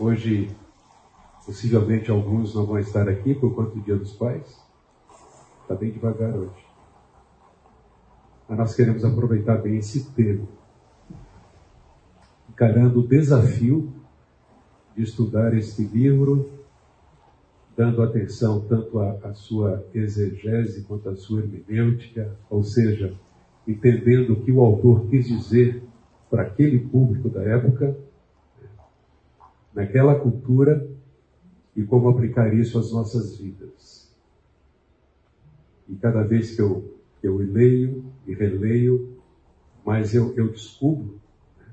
Hoje, possivelmente alguns não vão estar aqui por conta do Dia dos Pais. Está bem devagar hoje. Mas nós queremos aproveitar bem esse tempo, encarando o desafio de estudar este livro, dando atenção tanto à, à sua exegese quanto à sua hermenêutica, ou seja, entendendo o que o autor quis dizer para aquele público da época, naquela cultura, e como aplicar isso às nossas vidas. E cada vez que eu, eu leio e releio, mais eu, eu descubro né,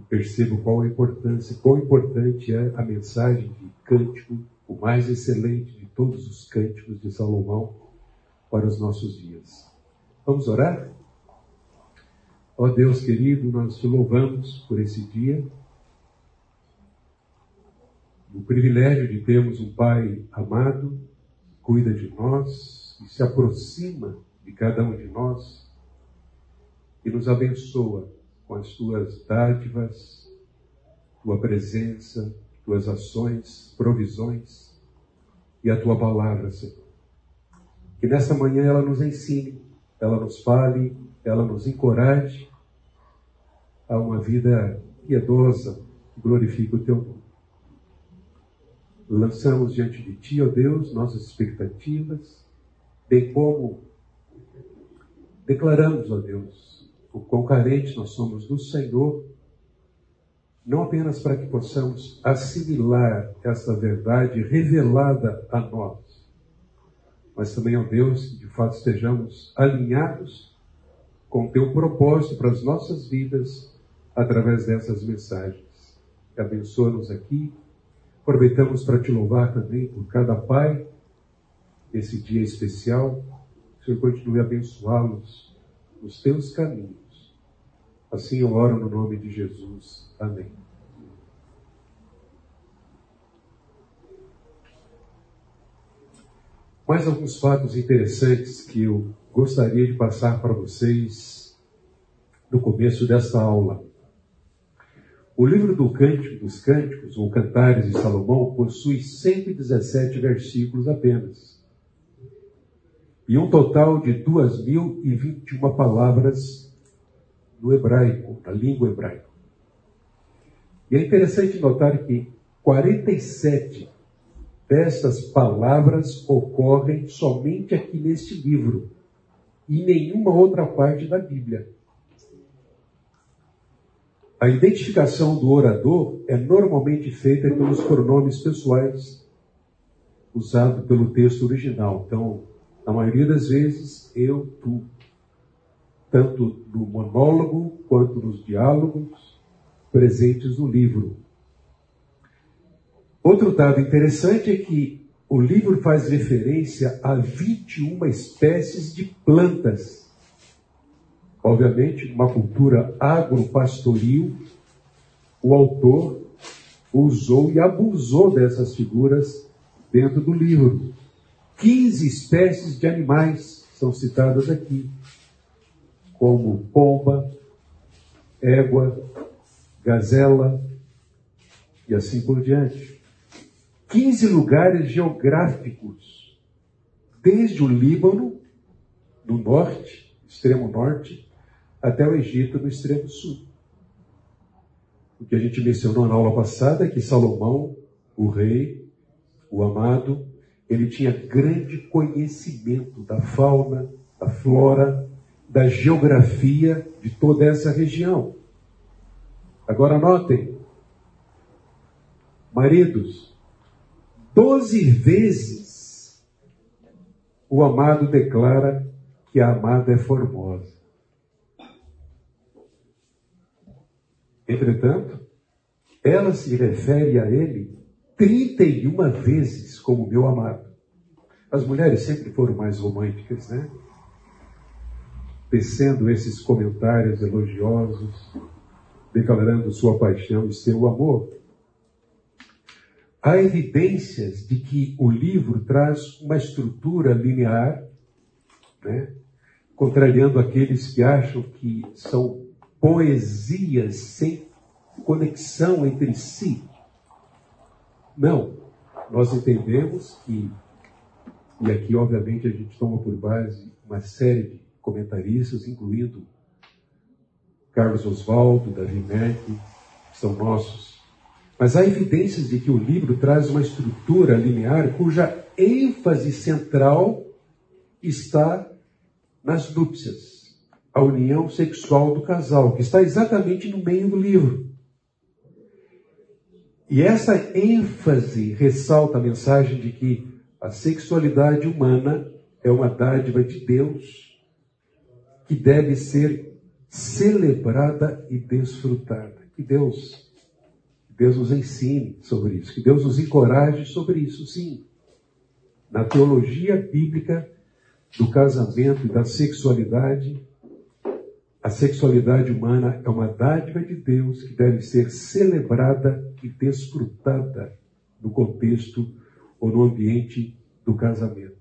e percebo qual a importância, quão importante é a mensagem de cântico, o mais excelente de todos os cânticos de Salomão para os nossos dias. Vamos orar? Ó Deus querido, nós te louvamos por esse dia, o privilégio de termos um Pai amado, cuida de nós e se aproxima de cada um de nós e nos abençoa com as tuas dádivas, tua presença, tuas ações, provisões e a tua palavra, Senhor. Que nessa manhã ela nos ensine, ela nos fale, ela nos encoraje a uma vida piedosa que glorifique o teu nome. Lançamos diante de ti, ó Deus, nossas expectativas, bem como declaramos, ó Deus, o quão carente nós somos do Senhor, não apenas para que possamos assimilar essa verdade revelada a nós, mas também, ó Deus, que de fato estejamos alinhados com o teu propósito para as nossas vidas através dessas mensagens. Abençoa-nos aqui. Aproveitamos para te louvar também por cada pai esse dia especial. O Senhor continue a abençoá-los nos teus caminhos. Assim eu oro no nome de Jesus. Amém. Mais alguns fatos interessantes que eu gostaria de passar para vocês no começo desta aula. O livro do Cântico dos Cânticos, ou Cantares de Salomão, possui 117 versículos apenas. E um total de 2.021 palavras no hebraico, na língua hebraica. E é interessante notar que 47 dessas palavras ocorrem somente aqui neste livro, e nenhuma outra parte da Bíblia. A identificação do orador é normalmente feita pelos pronomes pessoais usados pelo texto original. Então, na maioria das vezes, eu, tu. Tanto no monólogo quanto nos diálogos presentes no livro. Outro dado interessante é que o livro faz referência a 21 espécies de plantas Obviamente, uma cultura agropastoril, o autor usou e abusou dessas figuras dentro do livro. 15 espécies de animais são citadas aqui, como pomba, égua, gazela e assim por diante. 15 lugares geográficos, desde o Líbano, no norte, extremo norte, até o Egito no extremo sul. O que a gente mencionou na aula passada é que Salomão, o rei, o amado, ele tinha grande conhecimento da fauna, da flora, da geografia de toda essa região. Agora notem, maridos, doze vezes o amado declara que a amada é formosa. Entretanto, ela se refere a ele 31 vezes como meu amado. As mulheres sempre foram mais românticas, né? Tecendo esses comentários elogiosos, declarando sua paixão e seu amor. Há evidências de que o livro traz uma estrutura linear, né? contrariando aqueles que acham que são poesias sem conexão entre si. Não. Nós entendemos que, e aqui obviamente a gente toma por base uma série de comentaristas, incluindo Carlos Oswaldo, Davi Merck, que são nossos. Mas há evidências de que o livro traz uma estrutura linear cuja ênfase central está nas núpcias, a união sexual do casal, que está exatamente no meio do livro. E essa ênfase ressalta a mensagem de que a sexualidade humana é uma dádiva de Deus que deve ser celebrada e desfrutada. Que Deus, Deus nos ensine sobre isso, que Deus nos encoraje sobre isso, sim. Na teologia bíblica do casamento e da sexualidade, a sexualidade humana é uma dádiva de Deus que deve ser celebrada e desfrutada no contexto ou no ambiente do casamento.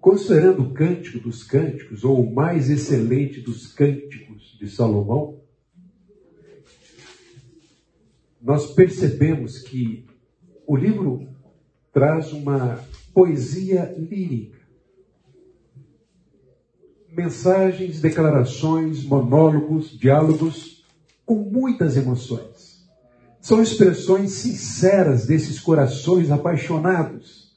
Considerando o cântico dos cânticos, ou o mais excelente dos cânticos de Salomão, nós percebemos que o livro traz uma poesia lírica. Mensagens, declarações, monólogos, diálogos com muitas emoções. São expressões sinceras desses corações apaixonados.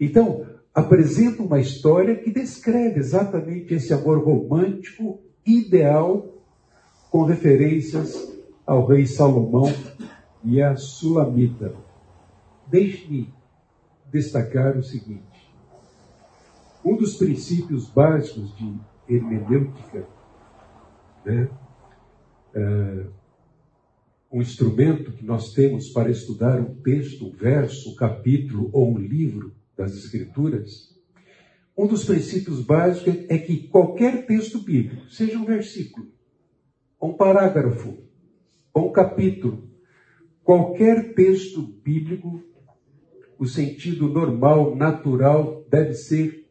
Então, apresenta uma história que descreve exatamente esse amor romântico ideal, com referências ao rei Salomão e a Sulamita. Deixe-me destacar o seguinte: um dos princípios básicos de hermenêutica, né, é, um instrumento que nós temos para estudar um texto, um verso, um capítulo ou um livro, das Escrituras, um dos princípios básicos é que qualquer texto bíblico, seja um versículo, um parágrafo, ou um capítulo, qualquer texto bíblico, o sentido normal, natural, deve ser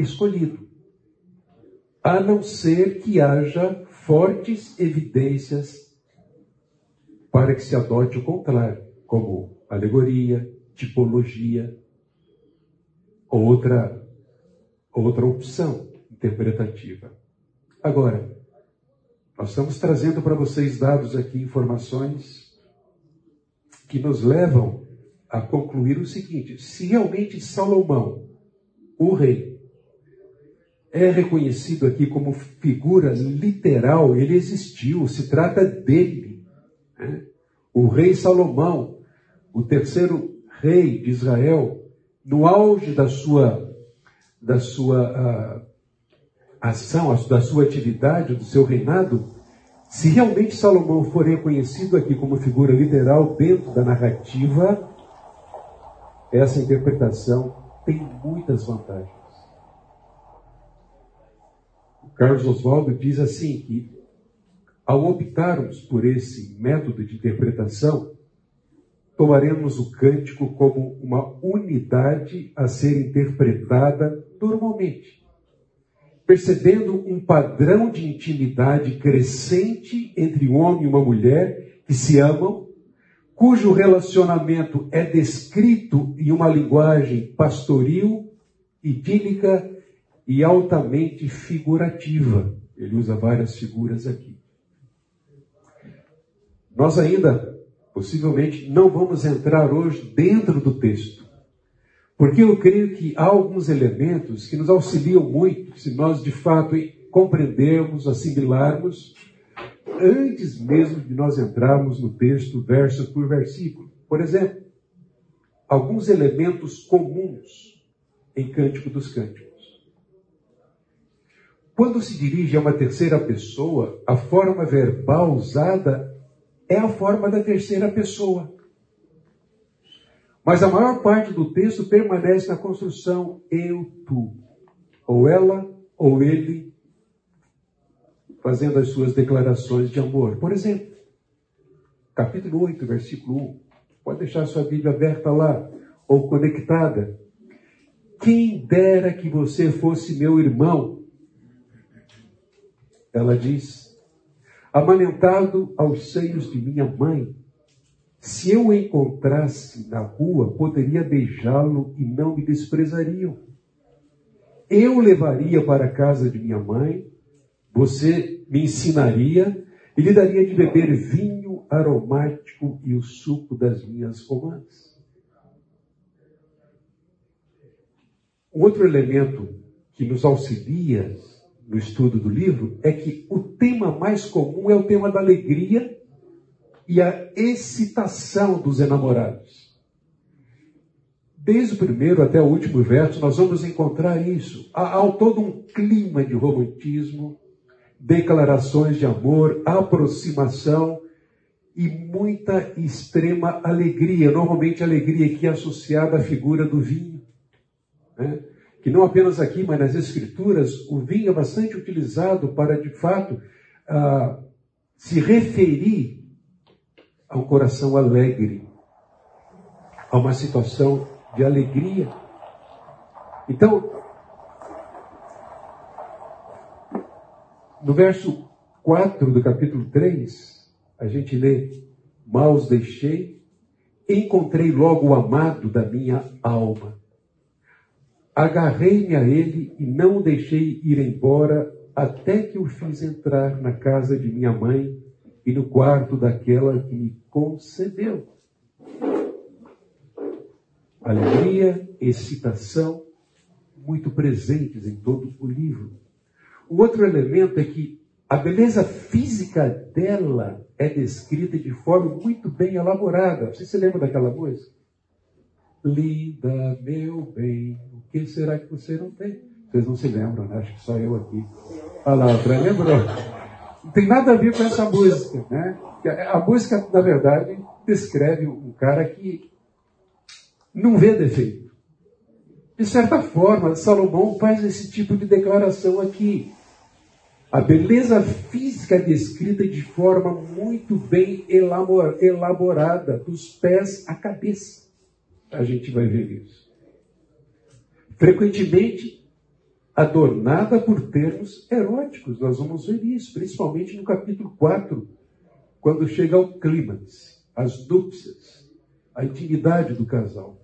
escolhido. A não ser que haja fortes evidências para que se adote o contrário, como alegoria, tipologia, outra, outra opção interpretativa. Agora, nós estamos trazendo para vocês dados aqui, informações que nos levam a concluir o seguinte: se realmente Salomão, o rei, é reconhecido aqui como figura literal, ele existiu, se trata dele. Né? O rei Salomão, o terceiro rei de Israel, no auge da sua, da sua uh, ação, da sua atividade, do seu reinado, se realmente Salomão for reconhecido aqui como figura literal dentro da narrativa, essa interpretação tem muitas vantagens. O Carlos Oswaldo diz assim que ao optarmos por esse método de interpretação, tomaremos o cântico como uma unidade a ser interpretada normalmente, percebendo um padrão de intimidade crescente entre um homem e uma mulher que se amam, cujo relacionamento é descrito em uma linguagem pastoril, idílica e altamente figurativa. Ele usa várias figuras aqui. Nós ainda Possivelmente não vamos entrar hoje dentro do texto, porque eu creio que há alguns elementos que nos auxiliam muito se nós de fato compreendermos, assimilarmos, antes mesmo de nós entrarmos no texto, verso por versículo. Por exemplo, alguns elementos comuns em Cântico dos Cânticos. Quando se dirige a uma terceira pessoa, a forma verbal usada é a forma da terceira pessoa. Mas a maior parte do texto permanece na construção eu, tu. Ou ela, ou ele, fazendo as suas declarações de amor. Por exemplo, capítulo 8, versículo 1. Pode deixar sua Bíblia aberta lá, ou conectada. Quem dera que você fosse meu irmão. Ela diz, amamentado aos seios de minha mãe. Se eu o encontrasse na rua, poderia beijá-lo e não me desprezariam. Eu levaria para a casa de minha mãe, você me ensinaria e lhe daria de beber vinho aromático e o suco das minhas romãs. Um outro elemento que nos auxilia no estudo do livro é que o tema mais comum é o tema da alegria e a excitação dos enamorados. Desde o primeiro até o último verso, nós vamos encontrar isso. Há, há todo um clima de romantismo, declarações de amor, aproximação e muita extrema alegria. Normalmente, alegria aqui é associada à figura do vinho. Né? Que não apenas aqui, mas nas Escrituras, o vinho é bastante utilizado para, de fato, uh, se referir a um coração alegre, a uma situação de alegria. Então, no verso 4 do capítulo 3, a gente lê: Mal os deixei, encontrei logo o amado da minha alma. Agarrei-me a ele e não o deixei ir embora até que o fiz entrar na casa de minha mãe e no quarto daquela que me concedeu. Alegria, excitação, muito presentes em todo o livro. O outro elemento é que a beleza física dela é descrita de forma muito bem elaborada. Você se lembra daquela música? Linda, meu bem, que será que você não tem? Vocês não se lembram, né? Acho que só eu aqui. Lá, outra lembrou? Não tem nada a ver com essa música, né? A música, na verdade, descreve um cara que não vê defeito. De certa forma, Salomão faz esse tipo de declaração aqui. A beleza física descrita de forma muito bem elaborada, dos pés à cabeça. A gente vai ver isso. Frequentemente, adornada por termos eróticos. Nós vamos ver isso, principalmente no capítulo 4, quando chega ao clímax, as núpcias, a intimidade do casal.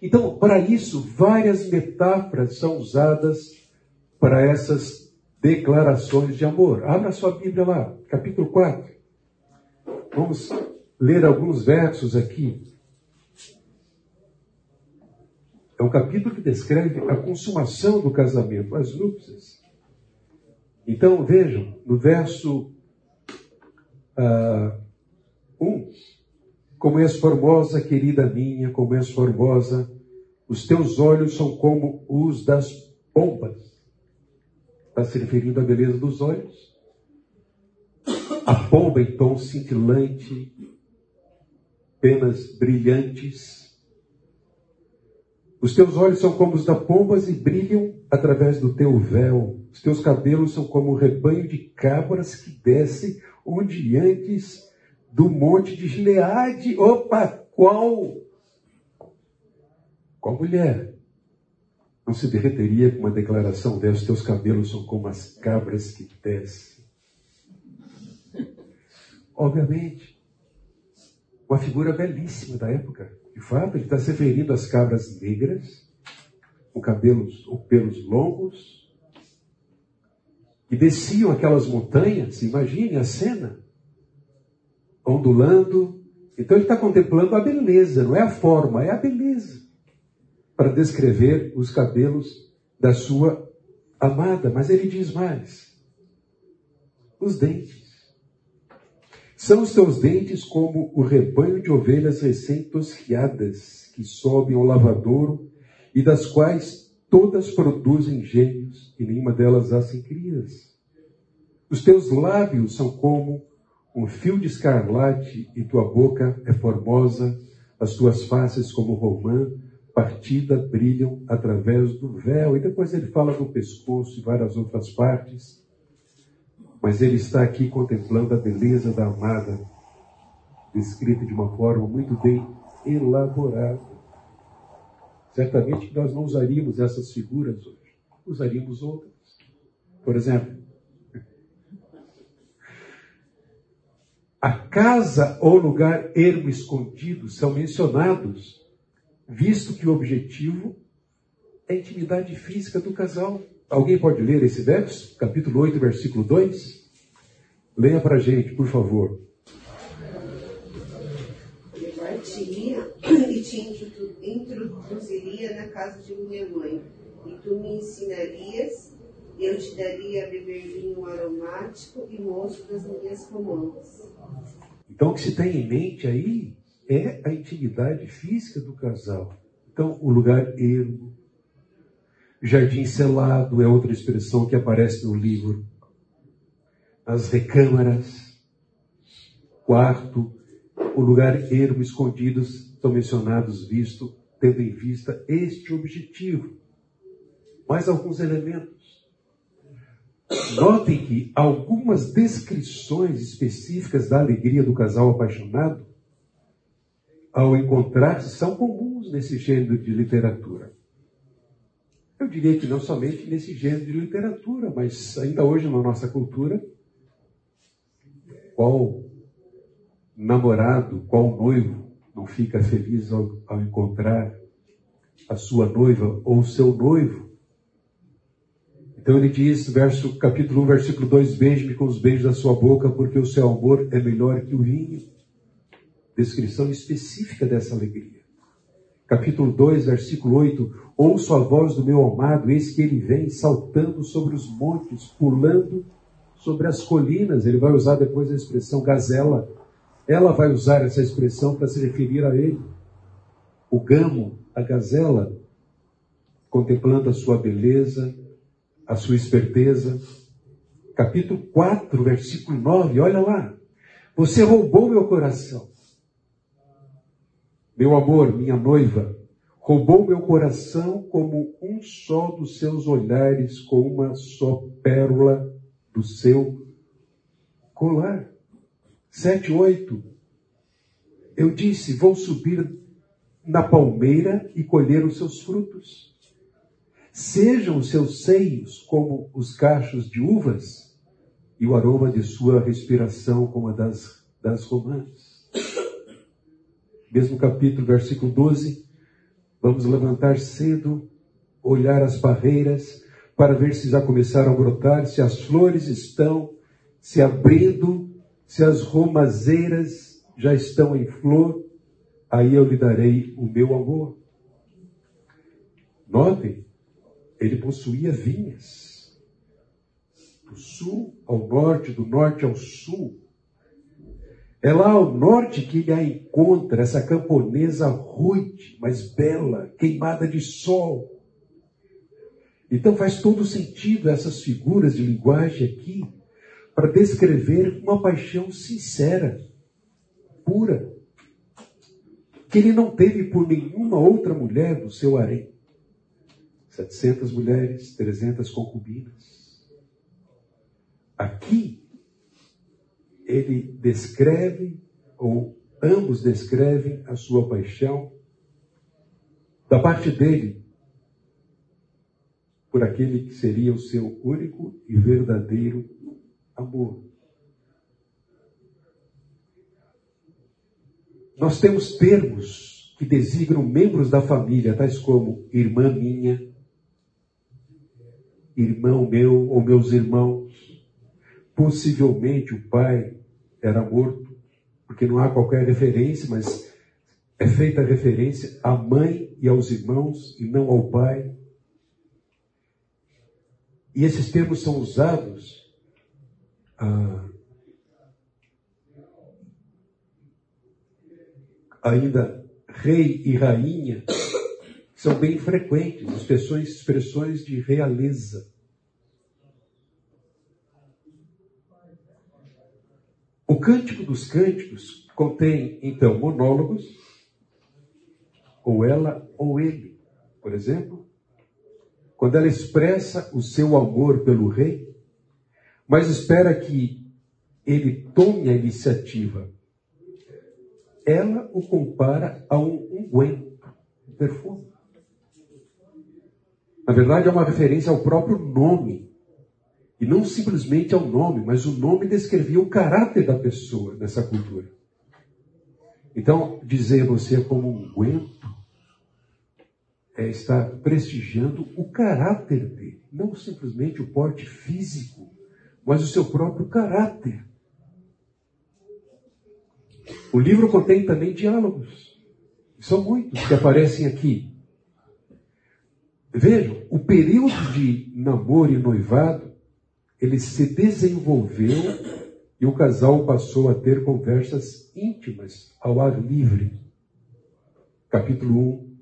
Então, para isso, várias metáforas são usadas para essas declarações de amor. Abra sua Bíblia lá, capítulo 4. Vamos ler alguns versos aqui. É um capítulo que descreve a consumação do casamento, as núpcias. Então, vejam, no verso 1, uh, um, como és formosa, querida minha, como és formosa, os teus olhos são como os das pombas. Está se referindo à beleza dos olhos. A pomba tom cintilante, penas brilhantes, os teus olhos são como os da pombas e brilham através do teu véu. Os teus cabelos são como o rebanho de cabras que desce onde antes do monte de Gileade. Opa, qual? Qual mulher? Não se derreteria com uma declaração dessa, os teus cabelos são como as cabras que descem. Obviamente, uma figura belíssima da época. De fato, ele está se referindo às cabras negras, com cabelos ou pelos longos, que desciam aquelas montanhas, imagine a cena, ondulando. Então ele está contemplando a beleza, não é a forma, é a beleza, para descrever os cabelos da sua amada. Mas ele diz mais: os dentes. São os teus dentes como o rebanho de ovelhas recém-tosquiadas que sobem ao lavadouro e das quais todas produzem gêmeos e nenhuma delas nascem crias. Os teus lábios são como um fio de escarlate e tua boca é formosa, as tuas faces como romã, partida brilham através do véu. E depois ele fala do pescoço e várias outras partes mas ele está aqui contemplando a beleza da amada, descrita de uma forma muito bem elaborada. Certamente nós não usaríamos essas figuras hoje, usaríamos outras. Por exemplo, a casa ou lugar ermo escondido são mencionados, visto que o objetivo é a intimidade física do casal. Alguém pode ler esse verso? Capítulo 8, versículo 2? Leia para a gente, por favor. Levar-te-ia e te introduziria na casa de minha mãe, e tu me ensinarias, e eu te daria a beber vinho aromático e moço das minhas comandas. Então, o que se tem em mente aí é a intimidade física do casal. Então, o lugar ermo, jardim selado é outra expressão que aparece no livro. As recâmaras, quarto, o lugar ermo escondidos são mencionados, visto, tendo em vista este objetivo. Mais alguns elementos. Notem que algumas descrições específicas da alegria do casal apaixonado, ao encontrar-se, são comuns nesse gênero de literatura. Eu diria que não somente nesse gênero de literatura, mas ainda hoje na nossa cultura, qual namorado, qual noivo não fica feliz ao, ao encontrar a sua noiva ou o seu noivo? Então ele diz, verso, capítulo 1, versículo 2, beije-me com os beijos da sua boca, porque o seu amor é melhor que o vinho. Descrição específica dessa alegria. Capítulo 2, versículo 8, ouço a voz do meu amado, eis que ele vem saltando sobre os montes, pulando sobre as colinas. Ele vai usar depois a expressão gazela. Ela vai usar essa expressão para se referir a ele. O gamo, a gazela, contemplando a sua beleza, a sua esperteza. Capítulo 4, versículo 9, olha lá. Você roubou meu coração. Meu amor, minha noiva, roubou meu coração como um só dos seus olhares, com uma só pérola do seu colar. 7, 8. Eu disse: Vou subir na palmeira e colher os seus frutos. Sejam os seus seios como os cachos de uvas, e o aroma de sua respiração como a das, das romãs. Mesmo capítulo, versículo 12. Vamos levantar cedo, olhar as barreiras, para ver se já começaram a brotar, se as flores estão se abrindo, se as romazeiras já estão em flor, aí eu lhe darei o meu amor. Notem, ele possuía vinhas. Do sul ao norte, do norte ao sul. É lá ao norte que a encontra, essa camponesa rude, mas bela, queimada de sol. Então faz todo sentido essas figuras de linguagem aqui para descrever uma paixão sincera, pura, que ele não teve por nenhuma outra mulher do seu harém. 700 mulheres, 300 concubinas. Aqui, ele descreve, ou ambos descrevem a sua paixão, da parte dele, por aquele que seria o seu único e verdadeiro amor. Nós temos termos que designam membros da família, tais como irmã minha, irmão meu ou meus irmãos. Possivelmente o pai era morto, porque não há qualquer referência, mas é feita referência à mãe e aos irmãos e não ao pai. E esses termos são usados ah, ainda rei e rainha são bem frequentes, expressões, expressões de realeza. O Cântico dos Cânticos contém, então, monólogos, ou ela ou ele. Por exemplo, quando ela expressa o seu amor pelo rei, mas espera que ele tome a iniciativa, ela o compara a um unguento, um perfume. Na verdade, é uma referência ao próprio nome E não simplesmente ao nome, mas o nome descrevia o caráter da pessoa nessa cultura. Então, dizer você como um guento é estar prestigiando o caráter dele, não simplesmente o porte físico, mas o seu próprio caráter. O livro contém também diálogos. São muitos que aparecem aqui. Vejam, o período de namoro e noivado, ele se desenvolveu e o casal passou a ter conversas íntimas ao ar livre. Capítulo 1,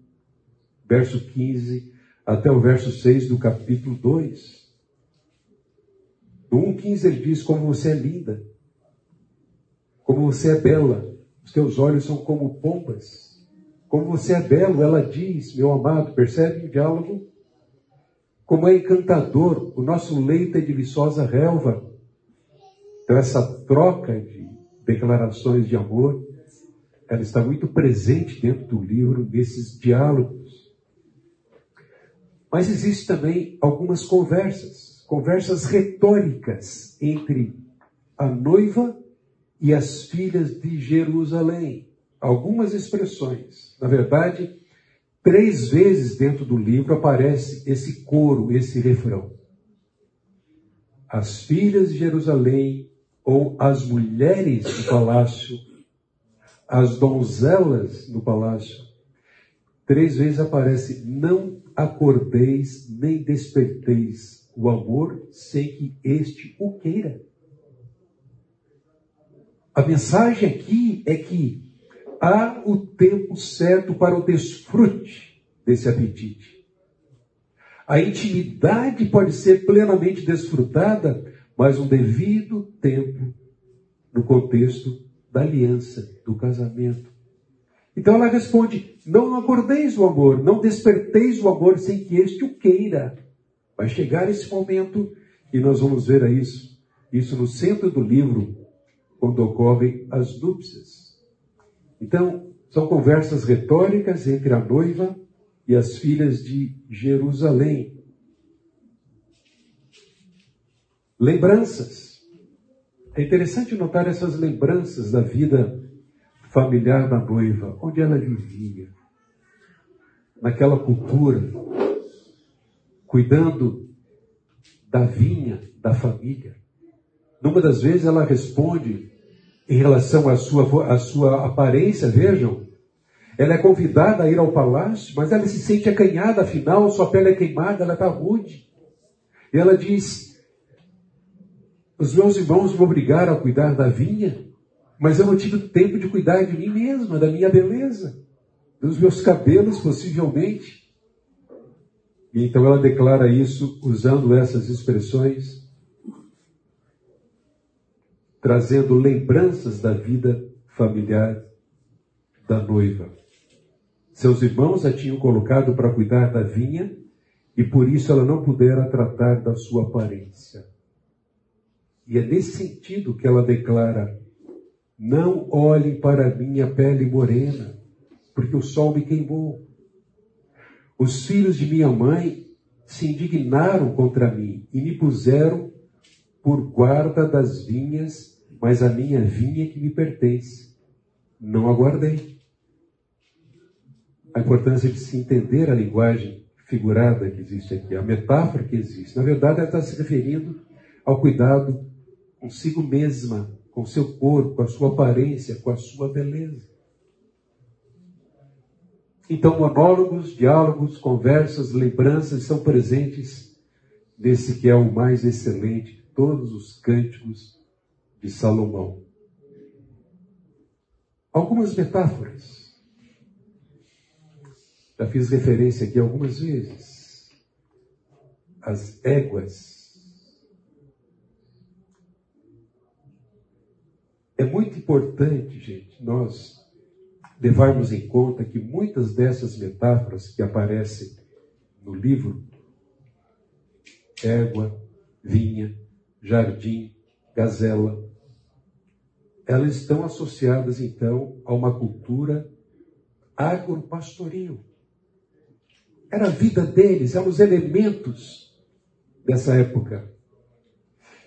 verso 15 até o verso 6 do capítulo 2. No 1,15 ele diz: Como você é linda, como você é bela, os teus olhos são como pombas. Como você é belo, ela diz, meu amado, percebe o diálogo? Como é encantador, o nosso leito é de viçosa relva. Então, essa troca de declarações de amor, ela está muito presente dentro do livro, nesses diálogos. Mas existe também algumas conversas, conversas retóricas entre a noiva e as filhas de Jerusalém. Algumas expressões. Na verdade, três vezes dentro do livro aparece esse coro, esse refrão. As filhas de Jerusalém, ou as mulheres do palácio, as donzelas no palácio. Três vezes aparece: não acordeis nem desperteis o amor sem que este o queira. A mensagem aqui é que há o tempo certo para o desfrute desse apetite. A intimidade pode ser plenamente desfrutada, mas um devido tempo no contexto da aliança, do casamento. Então ela responde: Não acordeis o amor, não desperteis o amor sem que este o queira. Vai chegar esse momento e nós vamos ver isso, isso no centro do livro, quando ocorrem as núpcias. Então, são conversas retóricas entre a noiva e as filhas de Jerusalém. Lembranças. É interessante notar essas lembranças da vida familiar da noiva, onde ela vivia, naquela cultura, cuidando da vinha da família. Numa das vezes ela responde em relação à sua, à sua aparência, vejam. Ela é convidada a ir ao palácio, mas ela se sente acanhada, afinal, sua pele é queimada, ela está rude. E ela diz: Os meus irmãos me obrigaram a cuidar da vinha, mas eu não tive tempo de cuidar de mim mesma, da minha beleza, dos meus cabelos, possivelmente. E então ela declara isso usando essas expressões trazendo lembranças da vida familiar da noiva. Seus irmãos a tinham colocado para cuidar da vinha e por isso ela não pudera tratar da sua aparência. E é nesse sentido que ela declara: Não olhem para minha pele morena, porque o sol me queimou. Os filhos de minha mãe se indignaram contra mim e me puseram por guarda das vinhas mas a minha vinha que me pertence. Não aguardei. A importância de se entender a linguagem figurada que existe aqui, a metáfora que existe. Na verdade, ela está se referindo ao cuidado consigo mesma, com seu corpo, com a sua aparência, com a sua beleza. Então, monólogos, diálogos, conversas, lembranças são presentes nesse que é o mais excelente de todos os cânticos de Salomão. Algumas metáforas. Já fiz referência aqui algumas vezes. As éguas. É muito importante, gente, nós levarmos em conta que muitas dessas metáforas que aparecem no livro, égua, vinha, jardim, gazela, elas estão associadas então a uma cultura agropastoril. Era a vida deles, eram os elementos dessa época.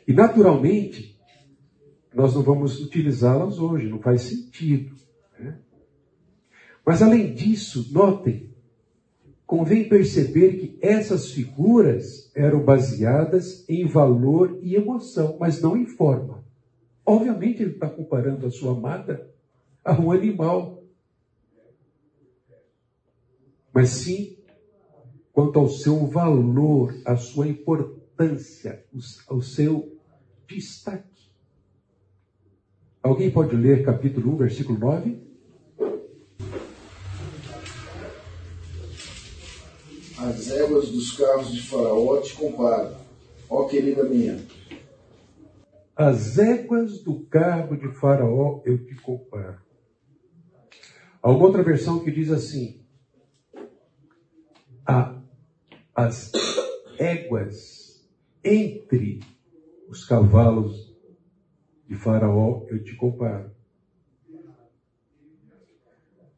E naturalmente, nós não vamos utilizá-las hoje, não faz sentido. Né? Mas além disso, notem, convém perceber que essas figuras eram baseadas em valor e emoção, mas não em forma. Obviamente, ele está comparando a sua amada a um animal. Mas sim quanto ao seu valor, a sua importância, o seu destaque. Alguém pode ler capítulo 1, versículo 9? As éguas dos carros de Faraó te comparo, ó querida minha. As éguas do carro de Faraó eu te comparo. Há uma outra versão que diz assim: a, as éguas entre os cavalos de Faraó eu te comparo.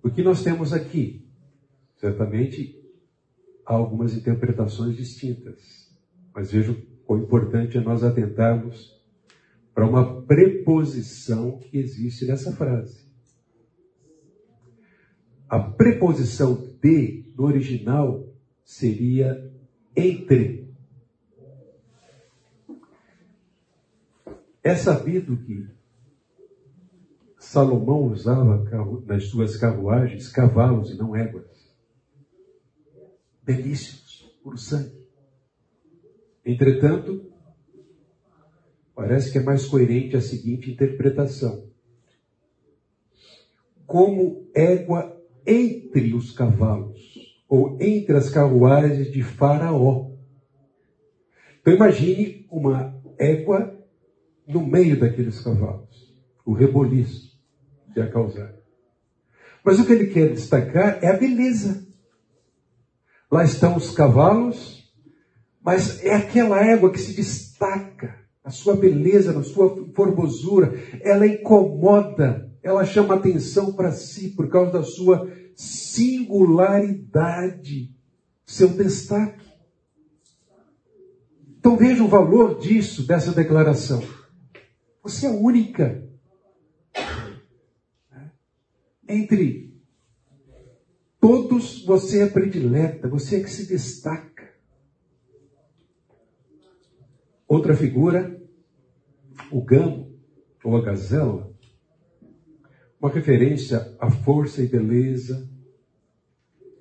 O que nós temos aqui? Certamente há algumas interpretações distintas, mas vejam quão importante é nós atentarmos para uma preposição que existe nessa frase. A preposição de no original seria entre. É sabido que Salomão usava nas suas carruagens cavalos e não éguas. Belíssimos, por sangue. Entretanto, Parece que é mais coerente a seguinte interpretação: como égua entre os cavalos, ou entre as carruagens de Faraó. Então imagine uma égua no meio daqueles cavalos, o reboliço que ia causar. Mas o que ele quer destacar é a beleza. Lá estão os cavalos, mas é aquela égua que se destaca a sua beleza, a sua formosura, ela incomoda, ela chama atenção para si por causa da sua singularidade, seu destaque. Então veja o valor disso, dessa declaração. Você é única. Entre todos, você é predileta, você é que se destaca. Outra figura o gamo ou a gazela, uma referência à força e beleza,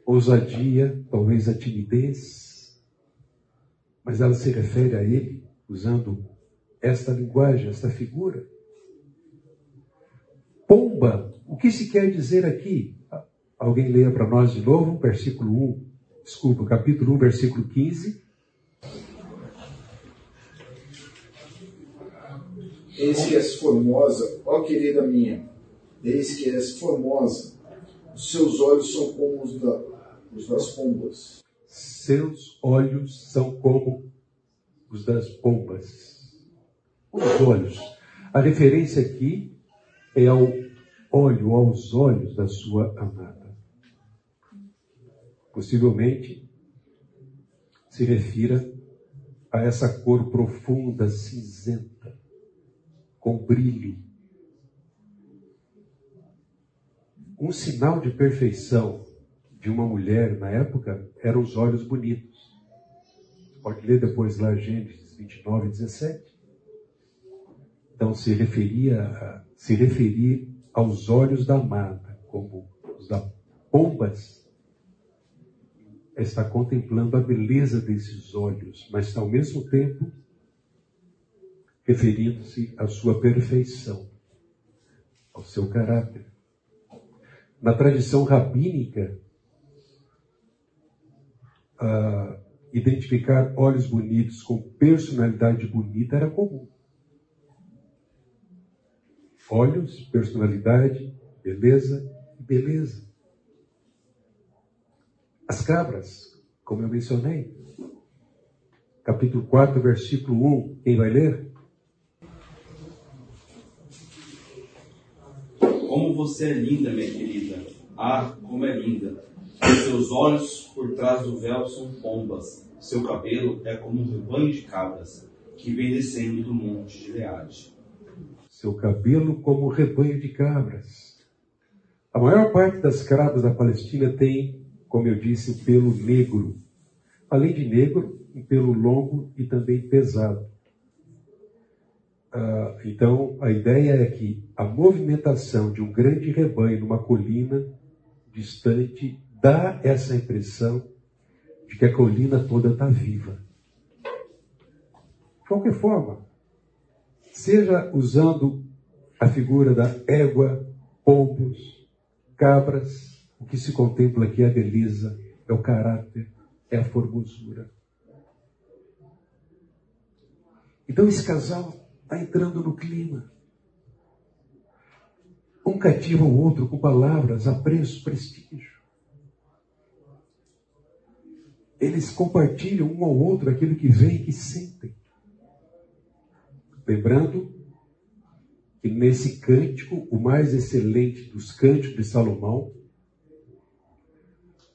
ousadia, talvez a timidez, mas ela se refere a ele usando esta linguagem, esta figura. Pomba, o que se quer dizer aqui? Alguém leia para nós de novo, versículo 1, desculpa, capítulo 1, versículo 15. Eis que és formosa, ó querida minha, eis que és formosa. Os seus olhos são como os, da, os das pombas. Seus olhos são como os das pombas. Os olhos. A referência aqui é ao olho, aos olhos da sua amada. Possivelmente se refira a essa cor profunda, cinzenta, com brilho. Um sinal de perfeição de uma mulher na época eram os olhos bonitos. Você pode ler depois lá Gênesis 29, 17. Então se referia a, se referir aos olhos da amada, como os da pombas, está contemplando a beleza desses olhos, mas ao mesmo tempo referindo-se à sua perfeição, ao seu caráter. Na tradição rabínica, identificar olhos bonitos com personalidade bonita era comum. Olhos, personalidade, beleza e beleza. As cabras, como eu mencionei, capítulo 4, versículo 1, quem vai ler? Como você é linda, minha querida. Ah, como é linda. Seus olhos por trás do véu são pombas. Seu cabelo é como um rebanho de cabras. que vem descendo do monte de Leade. Seu cabelo como um rebanho de cabras. A maior parte das cabras da Palestina tem, como eu disse, pelo negro. Além de negro, um pelo longo e também pesado. Ah, então, a ideia é que a movimentação de um grande rebanho numa colina distante dá essa impressão de que a colina toda está viva. De qualquer forma, seja usando a figura da égua, pombos, cabras, o que se contempla aqui é a beleza, é o caráter, é a formosura. Então esse casal está entrando no clima. Um cativa o outro com palavras, apreço, prestígio. Eles compartilham um ao outro aquilo que vem e sentem. Lembrando que nesse cântico, o mais excelente dos cânticos de Salomão,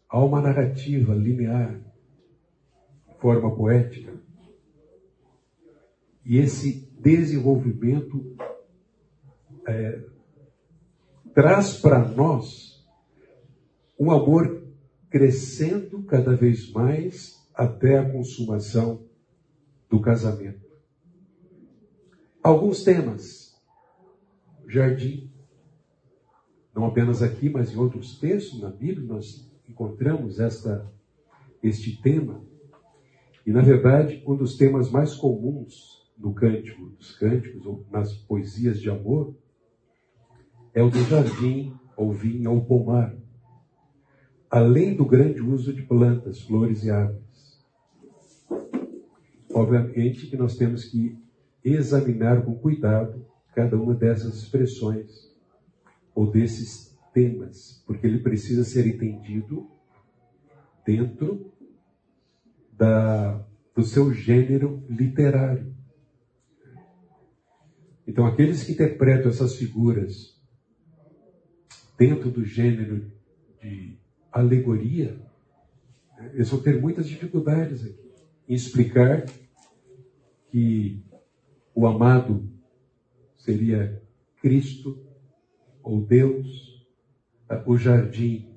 há uma narrativa linear, forma poética. E esse desenvolvimento é, traz para nós um amor crescendo cada vez mais até a consumação do casamento. Alguns temas. Jardim. Não apenas aqui, mas em outros textos na Bíblia nós encontramos esta, este tema. E, na verdade, um dos temas mais comuns no cântico dos cânticos, ou nas poesias de amor, é o do jardim, ou vinho, ou pomar. Além do grande uso de plantas, flores e árvores. Obviamente que nós temos que examinar com cuidado cada uma dessas expressões ou desses temas, porque ele precisa ser entendido dentro da, do seu gênero literário. Então, aqueles que interpretam essas figuras dentro do gênero de alegoria, né, eles vão ter muitas dificuldades aqui em explicar que o amado seria Cristo ou Deus, ah, o jardim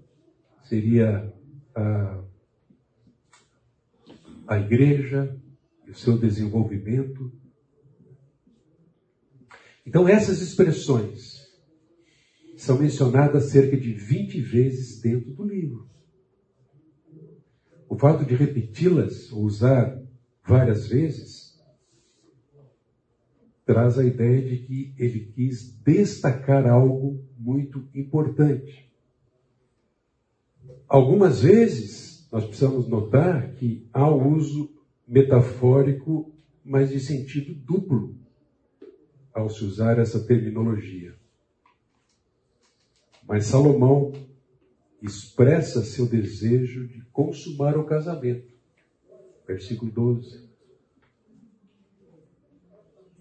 seria a, a igreja o seu desenvolvimento. Então, essas expressões são mencionadas cerca de 20 vezes dentro do livro. O fato de repeti-las, ou usar várias vezes, traz a ideia de que ele quis destacar algo muito importante. Algumas vezes, nós precisamos notar que há o uso metafórico, mas de sentido duplo, ao se usar essa terminologia. Mas Salomão expressa seu desejo de consumar o casamento. Versículo 12.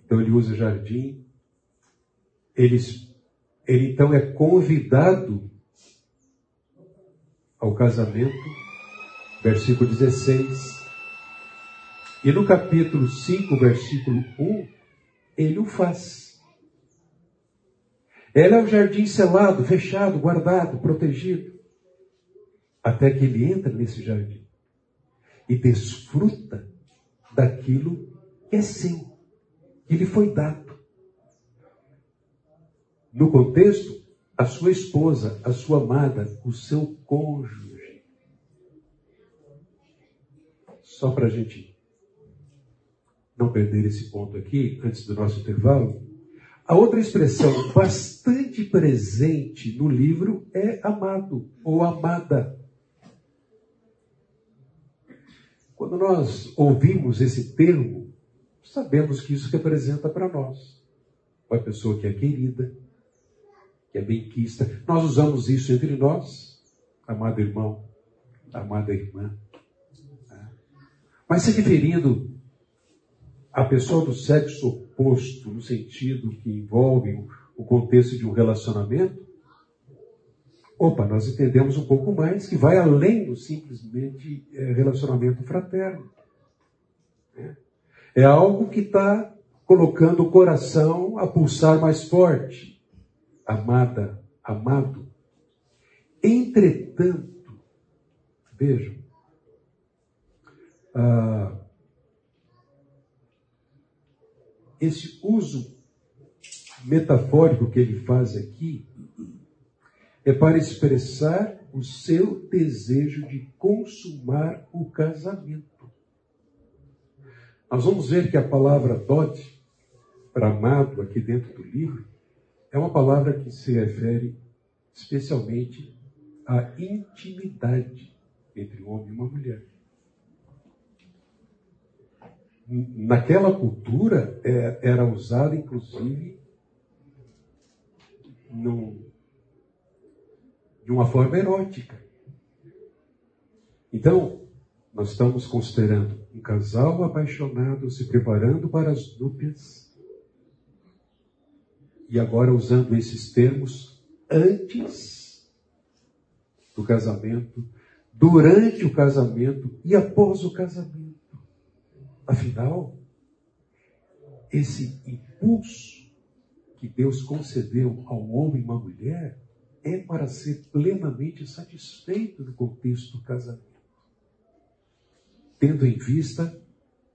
Então ele usa jardim. Ele, ele então é convidado ao casamento, versículo 16. E no capítulo 5, versículo 1, ele o faz. Ela é o jardim selado, fechado, guardado, protegido. Até que ele entra nesse jardim e desfruta daquilo que é seu que lhe foi dado. No contexto, a sua esposa, a sua amada, o seu cônjuge. Só para a gente não perder esse ponto aqui, antes do nosso intervalo, a outra expressão bastante presente no livro é amado ou amada. Quando nós ouvimos esse termo, sabemos que isso representa para nós uma pessoa que é querida, que é benquista. Nós usamos isso entre nós, amado irmão, amada irmã. Mas se referindo à pessoa do sexo oposto, no sentido que envolve o contexto de um relacionamento, opa, nós entendemos um pouco mais que vai além do simplesmente eh, relacionamento fraterno. Né? É algo que está colocando o coração a pulsar mais forte. Amada, amado. Entretanto, vejam, ah, esse uso metafórico que ele faz aqui é para expressar o seu desejo de consumar o casamento. Nós vamos ver que a palavra dote, para amado, aqui dentro do livro, é uma palavra que se refere especialmente à intimidade entre um homem e uma mulher. Naquela cultura, é, era usada, inclusive, num, de uma forma erótica. Então, nós estamos considerando um casal apaixonado se preparando para as núpcias e agora usando esses termos antes do casamento, durante o casamento e após o casamento. Afinal, esse impulso que Deus concedeu ao homem e uma mulher é para ser plenamente satisfeito no contexto do casamento, tendo em vista,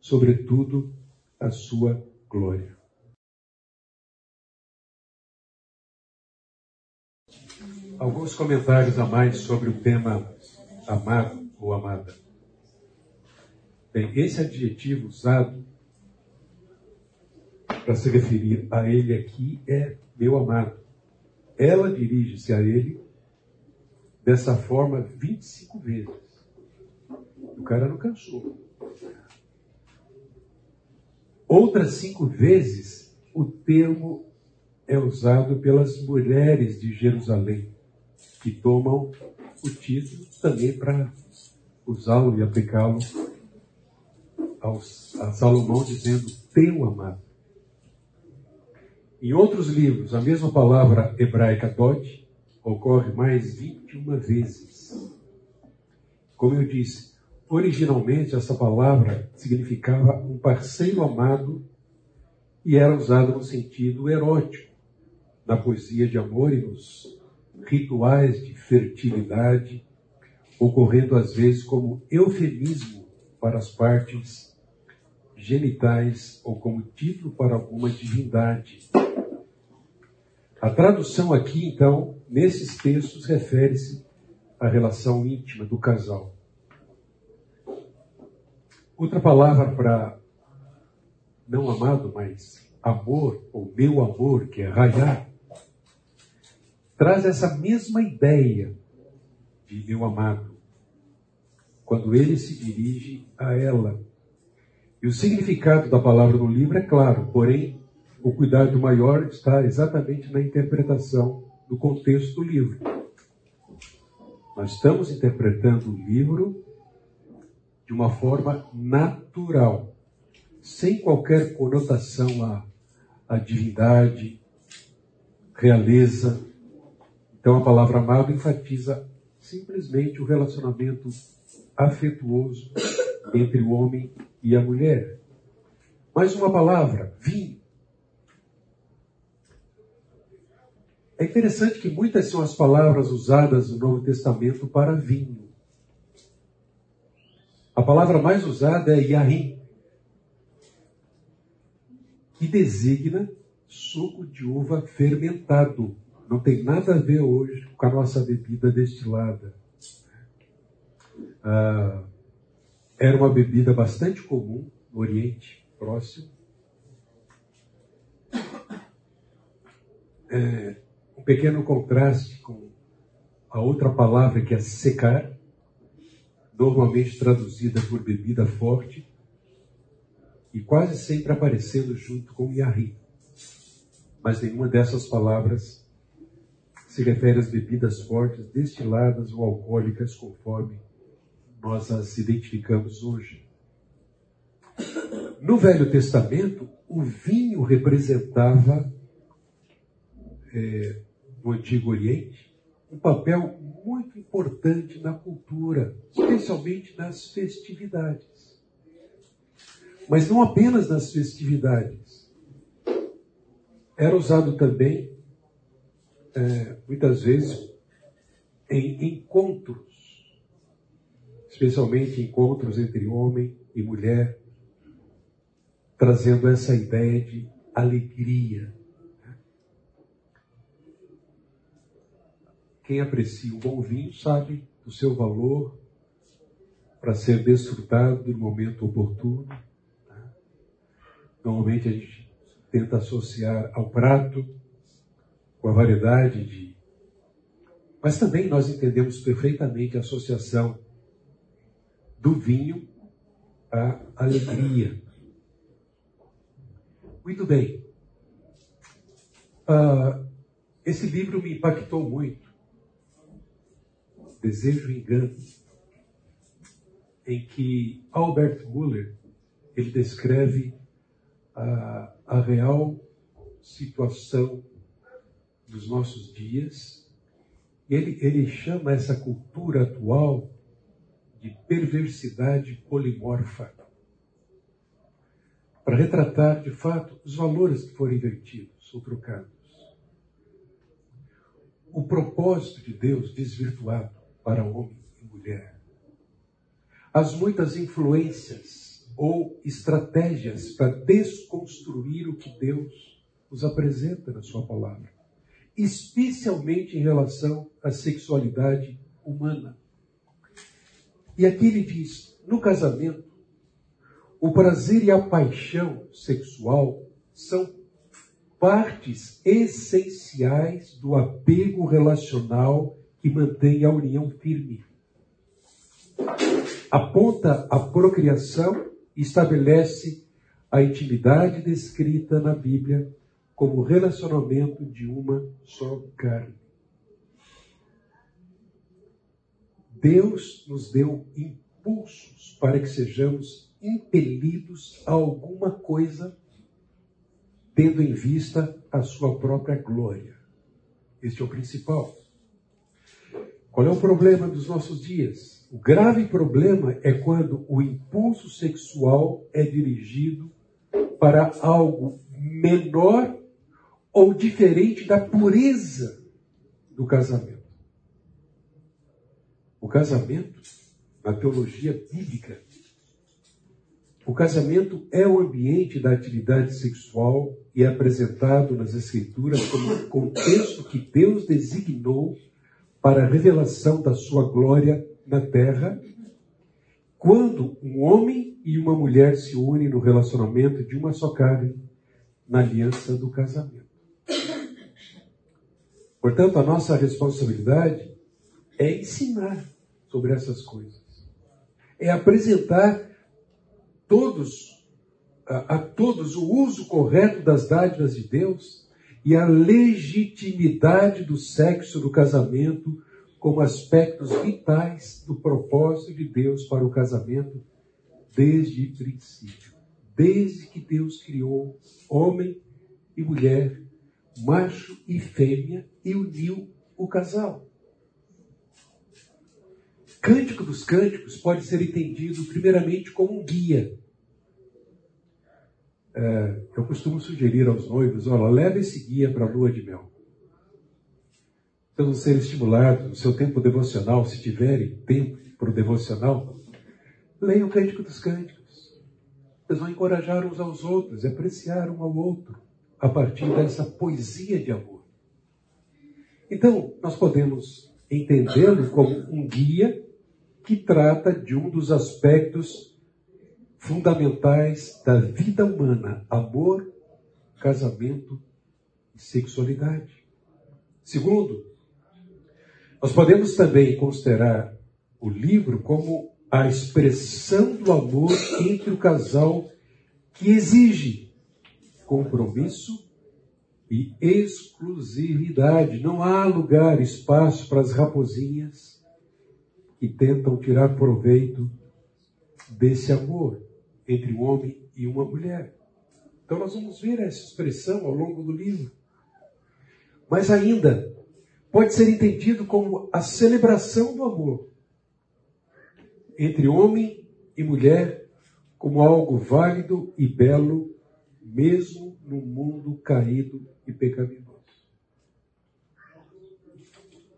sobretudo, a sua glória. Alguns comentários a mais sobre o tema amado ou amada. Bem, esse adjetivo usado para se referir a ele aqui é meu amado. Ela dirige-se a ele dessa forma 25 vezes. O cara não cansou. Outras cinco vezes, o termo é usado pelas mulheres de Jerusalém, que tomam o título também para usá-lo e aplicá-lo a Salomão, dizendo: Teu amado. Em outros livros, a mesma palavra hebraica dot ocorre mais 21 vezes. Como eu disse, originalmente essa palavra significava um parceiro amado e era usada no sentido erótico, na poesia de amor e nos rituais de fertilidade, ocorrendo às vezes como eufemismo para as partes genitais ou como título para alguma divindade. A tradução aqui, então, nesses textos, refere-se à relação íntima do casal. Outra palavra para não amado, mas amor, ou meu amor, que é raiar, traz essa mesma ideia de meu amado, quando ele se dirige a ela. E o significado da palavra no livro é claro, porém o cuidado maior está exatamente na interpretação do contexto do livro. Nós estamos interpretando o livro de uma forma natural, sem qualquer conotação à, à divindade, realeza. Então a palavra amado enfatiza simplesmente o relacionamento afetuoso entre o homem e a mulher. Mais uma palavra, vinho. É interessante que muitas são as palavras usadas no Novo Testamento para vinho. A palavra mais usada é Yahim, que designa suco de uva fermentado. Não tem nada a ver hoje com a nossa bebida destilada. Ah, era uma bebida bastante comum no Oriente Próximo. É, um pequeno contraste com a outra palavra que é secar, normalmente traduzida por bebida forte, e quase sempre aparecendo junto com yahri. Mas nenhuma dessas palavras se refere às bebidas fortes, destiladas ou alcoólicas, conforme nós as identificamos hoje. No Velho Testamento, o vinho representava é, no Antigo Oriente um papel muito importante na cultura, especialmente nas festividades. Mas não apenas nas festividades. Era usado também, é, muitas vezes, em encontros, especialmente encontros entre homem e mulher, trazendo essa ideia de alegria. Quem aprecia um bom vinho sabe do seu valor para ser desfrutado no momento oportuno. Normalmente a gente tenta associar ao prato com a variedade de. Mas também nós entendemos perfeitamente a associação do vinho à alegria. Muito bem. Uh, esse livro me impactou muito. Desejo e Engano, em que Albert Muller ele descreve a, a real situação dos nossos dias. Ele, ele chama essa cultura atual de perversidade polimorfa para retratar, de fato, os valores que foram invertidos ou trocados. O propósito de Deus desvirtuado para homem e mulher. As muitas influências ou estratégias para desconstruir o que Deus nos apresenta na Sua palavra, especialmente em relação à sexualidade humana. E aqui ele diz: no casamento, o prazer e a paixão sexual são partes essenciais do apego relacional que mantém a união firme. Aponta a procriação e estabelece a intimidade descrita na Bíblia como relacionamento de uma só carne. Deus nos deu impulsos para que sejamos impelidos a alguma coisa, tendo em vista a sua própria glória. Este é o principal. Qual é o problema dos nossos dias? O grave problema é quando o impulso sexual é dirigido para algo menor ou diferente da pureza do casamento. O casamento, na teologia bíblica, o casamento é o ambiente da atividade sexual e é apresentado nas Escrituras como contexto que Deus designou para a revelação da sua glória na terra, quando um homem e uma mulher se unem no relacionamento de uma só carne, na aliança do casamento. Portanto, a nossa responsabilidade é ensinar sobre essas coisas, é apresentar todos, a, a todos o uso correto das dádivas de Deus e a legitimidade do sexo do casamento como aspectos vitais do propósito de Deus para o casamento desde o princípio. Desde que Deus criou homem e mulher, macho e fêmea e uniu o casal. Cântico dos Cânticos pode ser entendido primeiramente como um guia. É, eu costumo sugerir aos noivos, olha, leve esse guia para a lua de mel. Então, ser estimulados no seu tempo devocional, se tiverem tempo para o devocional, leiam o Cântico dos Cânticos. Eles vão encorajar uns aos outros, apreciar um ao outro, a partir dessa poesia de amor. Então, nós podemos entendê-lo como um guia que trata de um dos aspectos fundamentais da vida humana: amor, casamento e sexualidade. Segundo, nós podemos também considerar o livro como a expressão do amor entre o casal que exige compromisso e exclusividade. Não há lugar, espaço para as raposinhas e tentam tirar proveito desse amor entre um homem e uma mulher. Então nós vamos ver essa expressão ao longo do livro. Mas ainda pode ser entendido como a celebração do amor entre homem e mulher como algo válido e belo, mesmo no mundo caído e pecaminoso.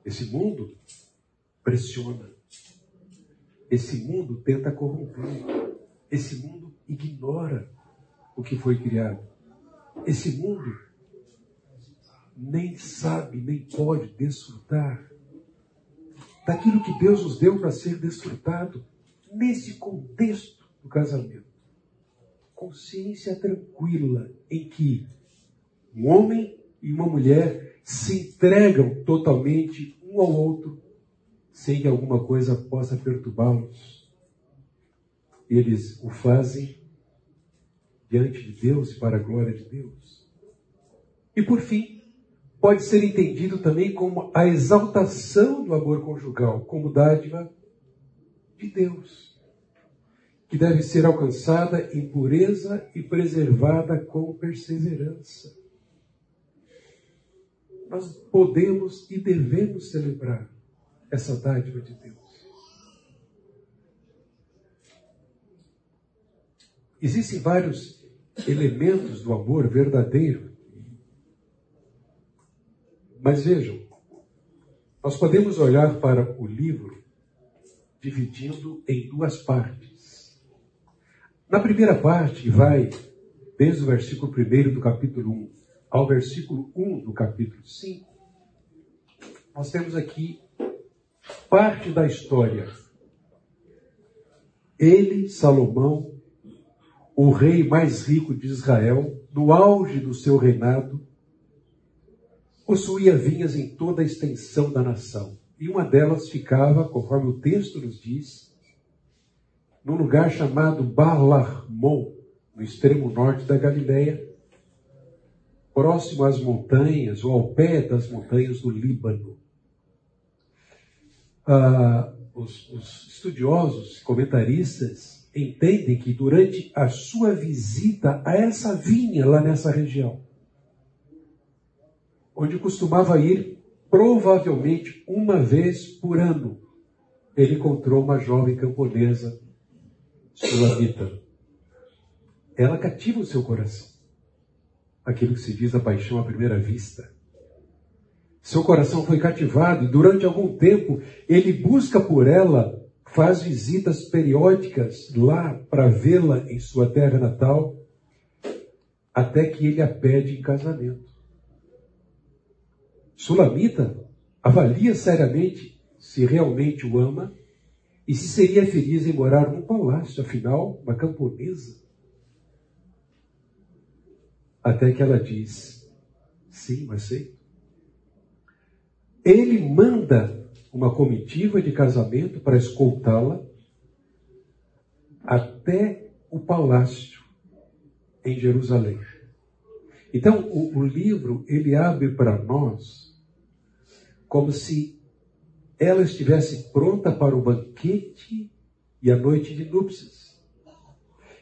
Esse mundo pressiona. Esse mundo tenta corromper. Esse mundo ignora o que foi criado. Esse mundo nem sabe, nem pode desfrutar daquilo que Deus nos deu para ser desfrutado nesse contexto do casamento. Consciência tranquila em que um homem e uma mulher se entregam totalmente um ao outro sem que alguma coisa possa perturbá-los. Eles o fazem diante de Deus e para a glória de Deus. E por fim, pode ser entendido também como a exaltação do amor conjugal, como dádiva de Deus, que deve ser alcançada em pureza e preservada com perseverança. Nós podemos e devemos celebrar essa dádiva de Deus. Existem vários elementos do amor verdadeiro. Mas vejam, nós podemos olhar para o livro dividindo em duas partes. Na primeira parte, vai desde o versículo 1 do capítulo 1 ao versículo 1 do capítulo 5, nós temos aqui parte da história. Ele, Salomão, o rei mais rico de Israel, no auge do seu reinado, possuía vinhas em toda a extensão da nação. E uma delas ficava, conforme o texto nos diz, num lugar chamado Balarmon, no extremo norte da Galileia, próximo às montanhas ou ao pé das montanhas do Líbano. Ah, os, os estudiosos, comentaristas, entendem que durante a sua visita a essa vinha lá nessa região, onde costumava ir provavelmente uma vez por ano, ele encontrou uma jovem camponesa sulamita. Ela cativa o seu coração aquilo que se diz a paixão à primeira vista. Seu coração foi cativado e durante algum tempo ele busca por ela, faz visitas periódicas lá para vê-la em sua terra natal, até que ele a pede em casamento. Sulamita avalia seriamente se realmente o ama e se seria feliz em morar num palácio, afinal, uma camponesa. Até que ela diz: Sim, mas sei. Ele manda uma comitiva de casamento para escoltá-la até o palácio em Jerusalém. Então, o, o livro ele abre para nós como se ela estivesse pronta para o banquete e a noite de núpcias.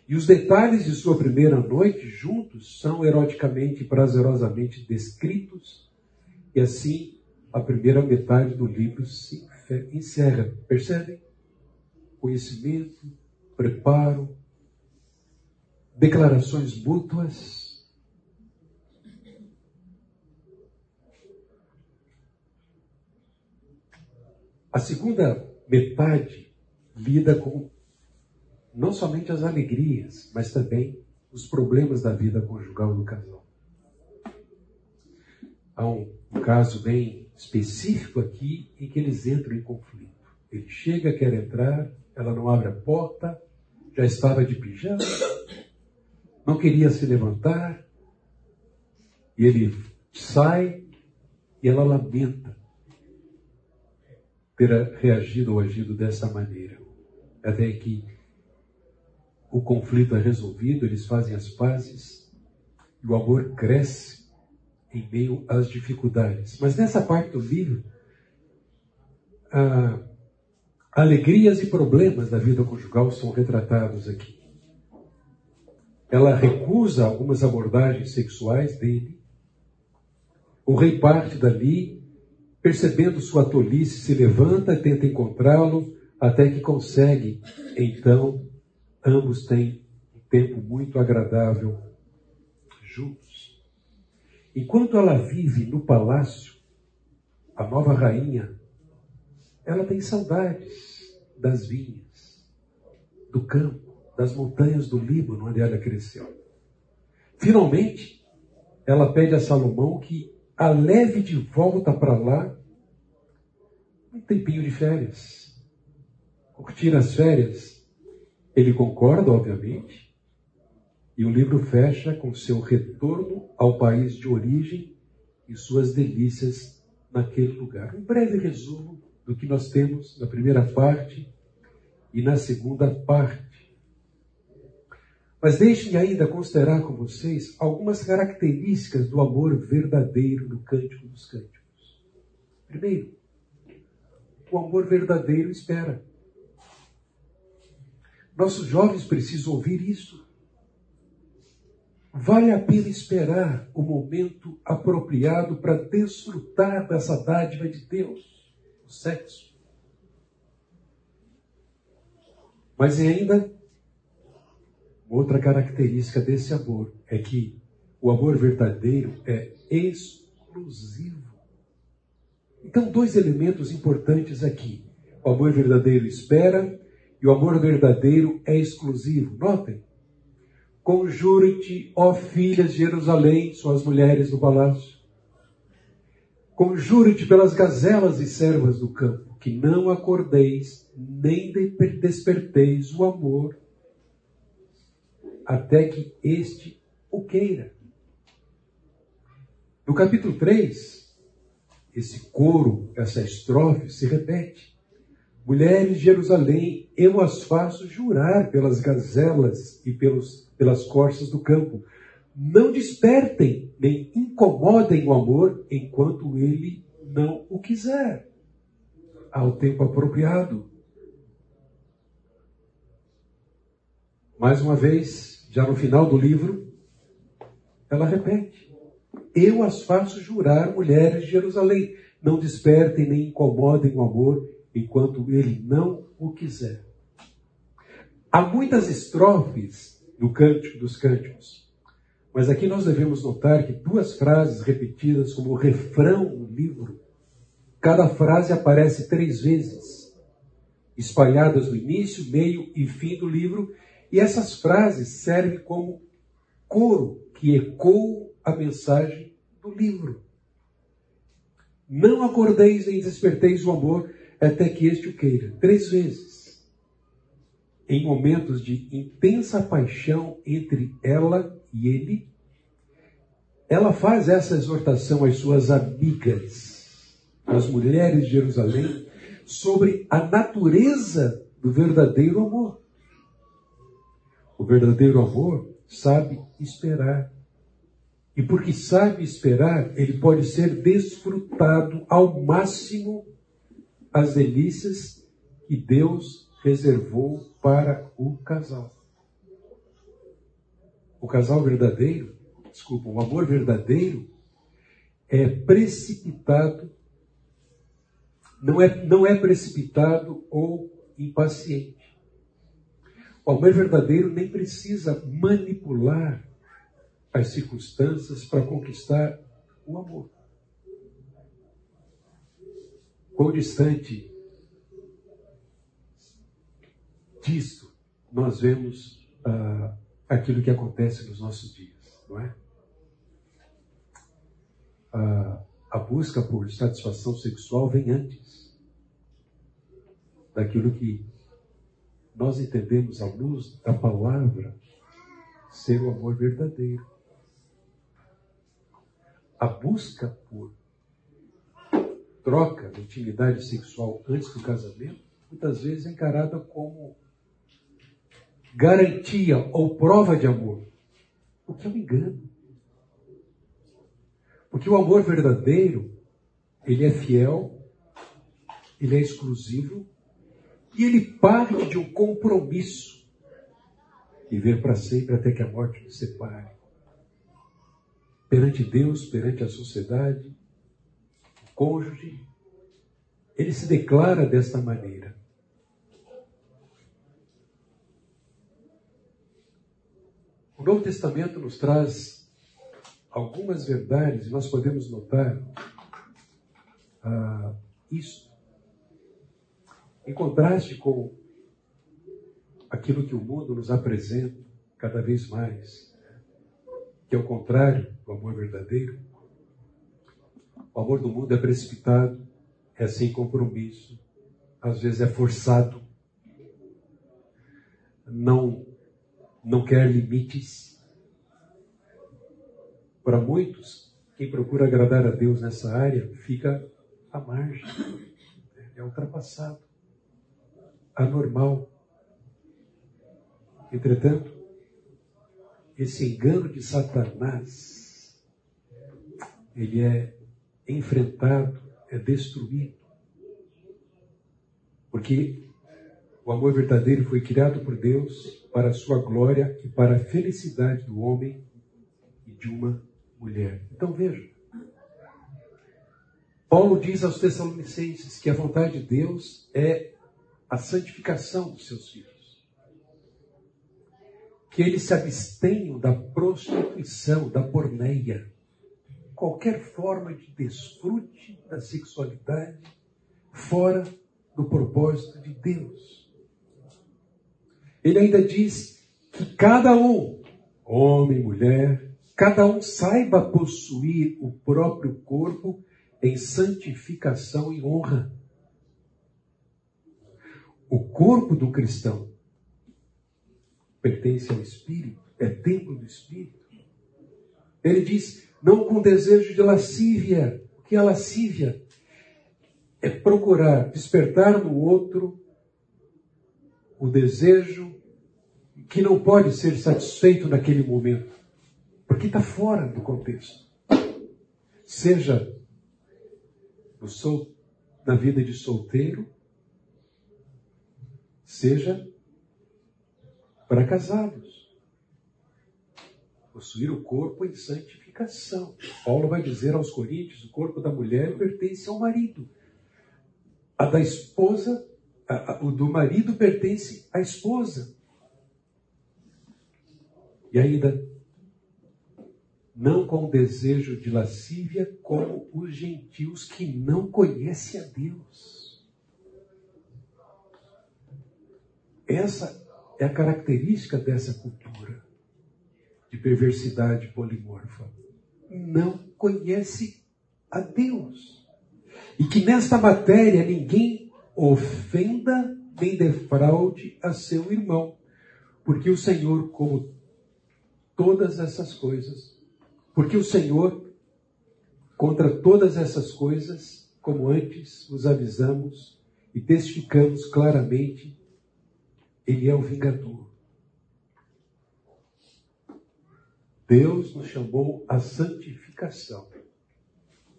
E os detalhes de sua primeira noite juntos são eroticamente e prazerosamente descritos, e assim a primeira metade do livro se encerra. Percebem? Conhecimento, preparo, declarações mútuas. A segunda metade lida com não somente as alegrias, mas também os problemas da vida conjugal do casal. Há um, caso bem específico aqui em que eles entram em conflito. Ele chega, quer entrar, ela não abre a porta, já estava de pijama, não queria se levantar, e ele sai e ela lamenta ter reagido ou agido dessa maneira. Até que o conflito é resolvido, eles fazem as pazes e o amor cresce em meio às dificuldades. Mas nessa parte do livro, ah, alegrias e problemas da vida conjugal são retratados aqui. Ela recusa algumas abordagens sexuais dele. O rei parte dali, percebendo sua tolice, se levanta e tenta encontrá-lo, até que consegue, então, ambos têm tempo muito agradável juntos. Enquanto ela vive no palácio, a nova rainha, ela tem saudades das vinhas, do campo, das montanhas do Líbano, onde ela cresceu. Finalmente, ela pede a Salomão que a leve de volta para lá um tempinho de férias. Curtir as férias. Ele concorda, obviamente, e o livro fecha com seu retorno ao país de origem e suas delícias naquele lugar. Um breve resumo do que nós temos na primeira parte e na segunda parte. Mas deixem ainda considerar com vocês algumas características do amor verdadeiro no Cântico dos Cânticos. Primeiro, o amor verdadeiro espera. Nossos jovens precisam ouvir isso. Vale a pena esperar o momento apropriado para desfrutar dessa dádiva de Deus, o sexo. Mas ainda Outra característica desse amor é que o amor verdadeiro é exclusivo. Então, dois elementos importantes aqui. O amor verdadeiro espera e o amor verdadeiro é exclusivo. Notem. Conjure-te, ó filhas de Jerusalém, suas mulheres do palácio. Conjure-te pelas gazelas e servas do campo, que não acordeis, nem desperteis o amor até que este o queira. No capítulo 3, esse coro, essa estrofe se repete. Mulheres de Jerusalém, eu as faço jurar pelas gazelas e pelos, pelas corças do campo. Não despertem nem incomodem o amor enquanto ele não o quiser. Ao tempo apropriado. Mais uma vez, já no final do livro, ela repete: Eu as faço jurar, mulheres de Jerusalém, não despertem nem incomodem o amor enquanto ele não o quiser. Há muitas estrofes no Cântico dos Cânticos, mas aqui nós devemos notar que duas frases repetidas como refrão no livro, cada frase aparece três vezes, espalhadas no início, meio e fim do livro, e essas frases servem como coro que ecoa a mensagem do livro. Não acordeis nem desperteis o amor até que este o queira. Três vezes. Em momentos de intensa paixão entre ela e ele, ela faz essa exortação às suas amigas, às mulheres de Jerusalém, sobre a natureza do verdadeiro amor. O verdadeiro amor sabe esperar. E porque sabe esperar, ele pode ser desfrutado ao máximo as delícias que Deus reservou para o casal. O casal verdadeiro, desculpa, o amor verdadeiro é precipitado, não é, não é precipitado ou impaciente. O amor verdadeiro nem precisa manipular as circunstâncias para conquistar o amor. Quão distante disso nós vemos ah, aquilo que acontece nos nossos dias, não é? Ah, a busca por satisfação sexual vem antes daquilo que nós entendemos à luz da palavra ser o amor verdadeiro. A busca por troca de intimidade sexual antes do casamento, muitas vezes é encarada como garantia ou prova de amor. O que é um engano. Porque o amor verdadeiro, ele é fiel, ele é exclusivo e ele parte de um compromisso. Viver para sempre até que a morte nos separe. Perante Deus, perante a sociedade, cônjuge, ele se declara desta maneira. O Novo Testamento nos traz algumas verdades e nós podemos notar ah, isso. Em contraste com aquilo que o mundo nos apresenta cada vez mais, que é o contrário do amor verdadeiro, o amor do mundo é precipitado, é sem compromisso, às vezes é forçado, não, não quer limites. Para muitos, quem procura agradar a Deus nessa área fica à margem, é ultrapassado, anormal. Entretanto, esse engano de Satanás, ele é enfrentado, é destruído. Porque o amor verdadeiro foi criado por Deus para a sua glória e para a felicidade do homem e de uma mulher. Então veja. Paulo diz aos Tessalonicenses que a vontade de Deus é a santificação dos seus filhos. Que eles se abstenham da prostituição, da porneia, qualquer forma de desfrute da sexualidade fora do propósito de Deus. Ele ainda diz que cada um, homem, mulher, cada um saiba possuir o próprio corpo em santificação e honra. O corpo do cristão pertence ao Espírito, é templo do Espírito. Ele diz: não com desejo de lascívia. O que é lascívia? É procurar despertar no outro o desejo que não pode ser satisfeito naquele momento, porque está fora do contexto. Seja no sol, na vida de solteiro, seja para casados. Possuir o corpo em Paulo vai dizer aos Coríntios: o corpo da mulher pertence ao marido. A da esposa, a, a, o do marido pertence à esposa. E ainda, não com desejo de lascívia, como os gentios que não conhecem a Deus. Essa é a característica dessa cultura de perversidade polimorfa. Não conhece a Deus. E que nesta matéria ninguém ofenda nem defraude a seu irmão. Porque o Senhor, como todas essas coisas, porque o Senhor, contra todas essas coisas, como antes vos avisamos e testificamos claramente, Ele é o vingador. Deus nos chamou à santificação.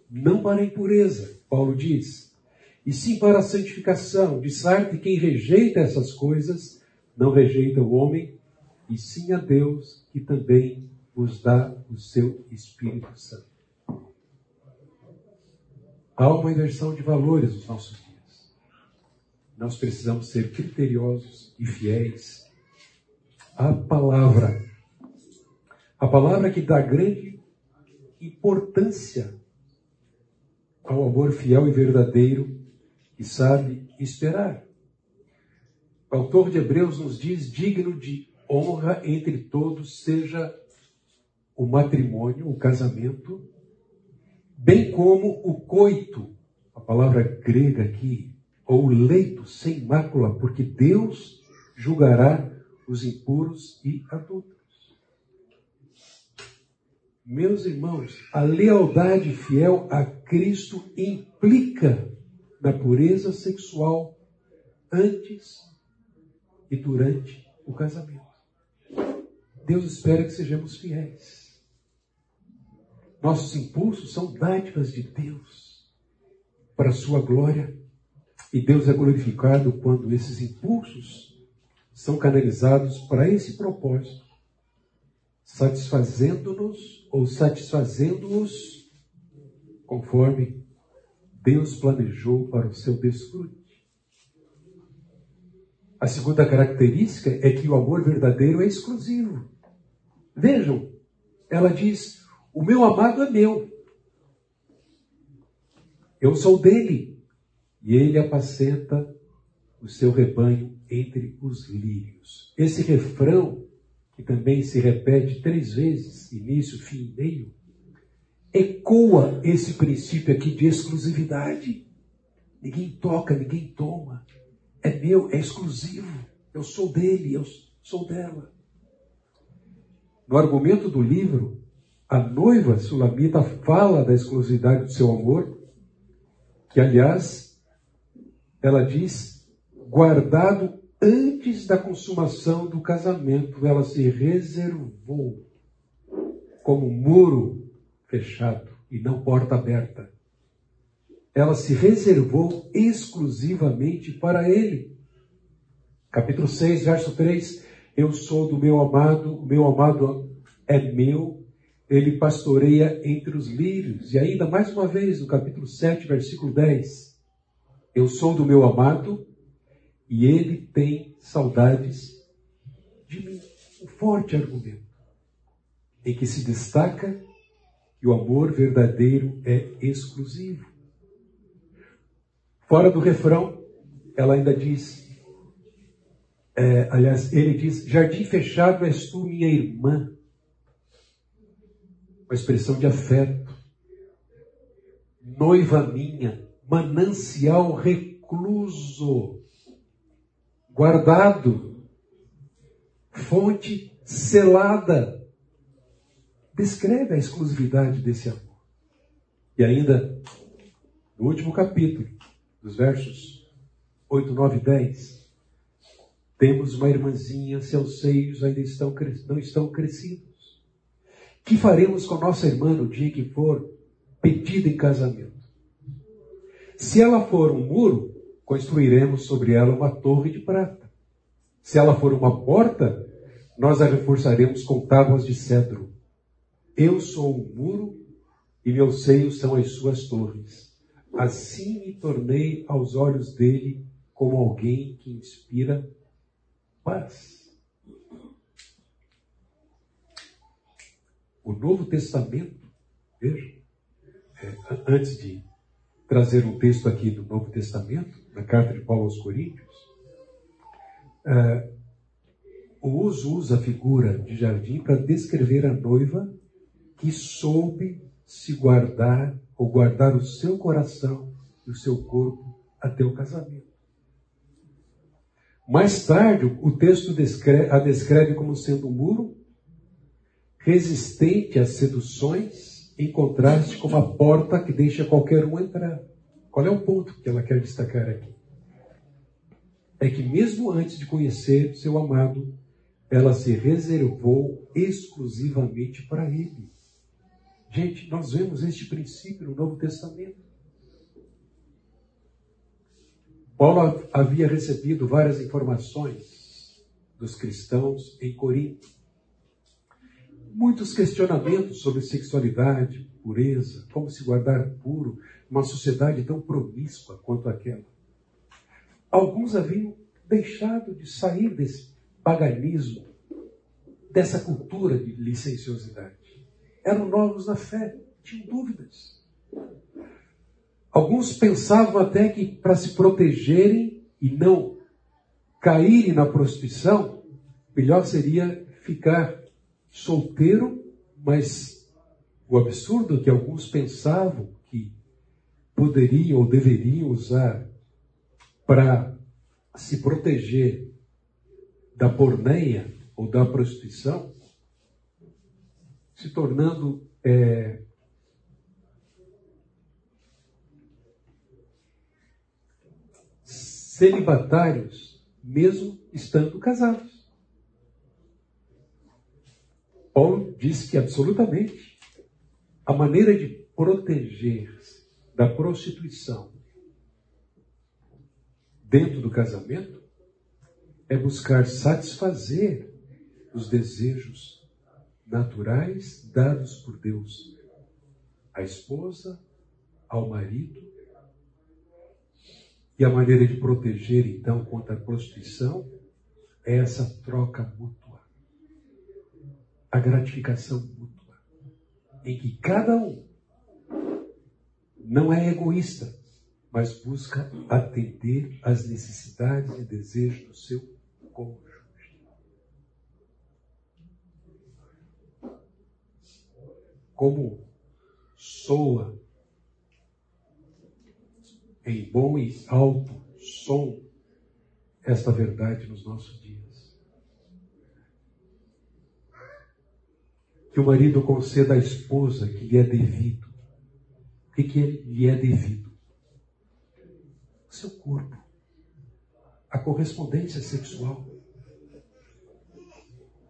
Não para a impureza, Paulo diz, e sim para a santificação, de sorte quem rejeita essas coisas, não rejeita o homem, e sim a Deus, que também vos dá o seu Espírito Santo. Há uma inversão de valores nos nossos dias. Nós precisamos ser criteriosos e fiéis à palavra. A palavra que dá grande importância ao amor fiel e verdadeiro que sabe esperar. O autor de Hebreus nos diz: digno de honra entre todos seja o matrimônio, o casamento, bem como o coito, a palavra grega aqui, ou leito sem mácula, porque Deus julgará os impuros e adultos. Meus irmãos, a lealdade fiel a Cristo implica na pureza sexual antes e durante o casamento. Deus espera que sejamos fiéis. Nossos impulsos são dádivas de Deus para a sua glória. E Deus é glorificado quando esses impulsos são canalizados para esse propósito, satisfazendo-nos ou satisfazendo-os conforme Deus planejou para o seu desfrute. A segunda característica é que o amor verdadeiro é exclusivo. Vejam, ela diz: O meu amado é meu. Eu sou dele. E ele apacenta o seu rebanho entre os lírios. Esse refrão, que também se repete três vezes, início, fim e meio, ecoa esse princípio aqui de exclusividade. Ninguém toca, ninguém toma. É meu, é exclusivo. Eu sou dele, eu sou dela. No argumento do livro, a noiva sulamita fala da exclusividade do seu amor, que aliás, ela diz, guardado antes da consumação do casamento, ela se reservou como muro fechado e não porta aberta. Ela se reservou exclusivamente para ele. Capítulo 6, verso 3. Eu sou do meu amado, meu amado é meu, ele pastoreia entre os lírios. E ainda mais uma vez, no capítulo 7, versículo 10. Eu sou do meu amado e ele tem saudades de mim. Um forte argumento em que se destaca que o amor verdadeiro é exclusivo. Fora do refrão, ela ainda diz, é, aliás, ele diz: Jardim fechado és tu, minha irmã. Uma expressão de afeto. Noiva minha, manancial recluso, guardado, fonte selada descreve a exclusividade desse amor. E ainda, no último capítulo, dos versos 8, 9 e 10, temos uma irmãzinha, seus seios ainda estão, não estão crescidos. Que faremos com nossa irmã no dia que for pedida em casamento? Se ela for um muro, construiremos sobre ela uma torre de prata. Se ela for uma porta, nós a reforçaremos com tábuas de cedro. Eu sou o muro e meus seios são as suas torres. Assim me tornei aos olhos dele como alguém que inspira paz. O Novo Testamento, veja, é, antes de trazer um texto aqui do Novo Testamento, na carta de Paulo aos Coríntios, é, o uso usa a figura de jardim para descrever a noiva que soube se guardar ou guardar o seu coração e o seu corpo até o casamento. Mais tarde, o texto descreve, a descreve como sendo um muro resistente às seduções, em contraste com uma porta que deixa qualquer um entrar. Qual é o ponto que ela quer destacar aqui? É que mesmo antes de conhecer seu amado, ela se reservou exclusivamente para ele. Gente, nós vemos este princípio no Novo Testamento. Paulo havia recebido várias informações dos cristãos em Corinto. Muitos questionamentos sobre sexualidade, pureza, como se guardar puro numa sociedade tão promíscua quanto aquela. Alguns haviam deixado de sair desse paganismo, dessa cultura de licenciosidade eram novos na fé, tinham dúvidas. Alguns pensavam até que para se protegerem e não caírem na prostituição, melhor seria ficar solteiro, mas o absurdo que alguns pensavam poderiam ou deveriam usar para se proteger da porneia ou da prostituição, se tornando é, celibatários, mesmo estando casados. Paulo diz que absolutamente a maneira de proteger da prostituição dentro do casamento é buscar satisfazer os desejos naturais dados por Deus à esposa, ao marido. E a maneira de proteger, então, contra a prostituição é essa troca mútua. a gratificação mútua, em que cada um não é egoísta, mas busca atender às necessidades e desejos do seu cônjuge. Como soa em bom e alto som esta verdade nos nossos dias. Que o marido conceda à esposa que lhe é devido. O que, que lhe é devido? O seu corpo. A correspondência sexual.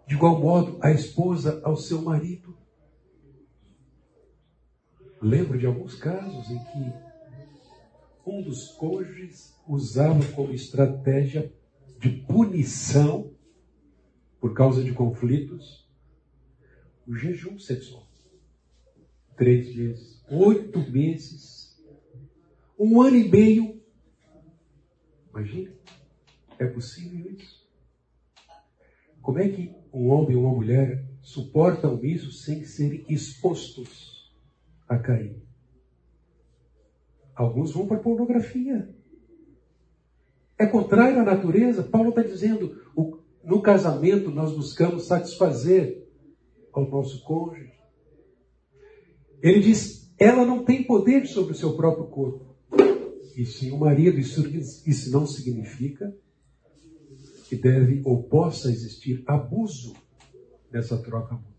De igual modo, a esposa ao seu marido. Lembro de alguns casos em que um dos cônjuges usava como estratégia de punição por causa de conflitos o jejum sexual. Três meses, oito meses, um ano e meio. Imagina, é possível isso? Como é que um homem e uma mulher suportam isso sem serem expostos a cair? Alguns vão para a pornografia. É contrário à natureza. Paulo está dizendo: no casamento nós buscamos satisfazer ao nosso cônjuge. Ele diz: ela não tem poder sobre o seu próprio corpo. E sim o marido. Isso, isso não significa que deve ou possa existir abuso nessa troca mútua.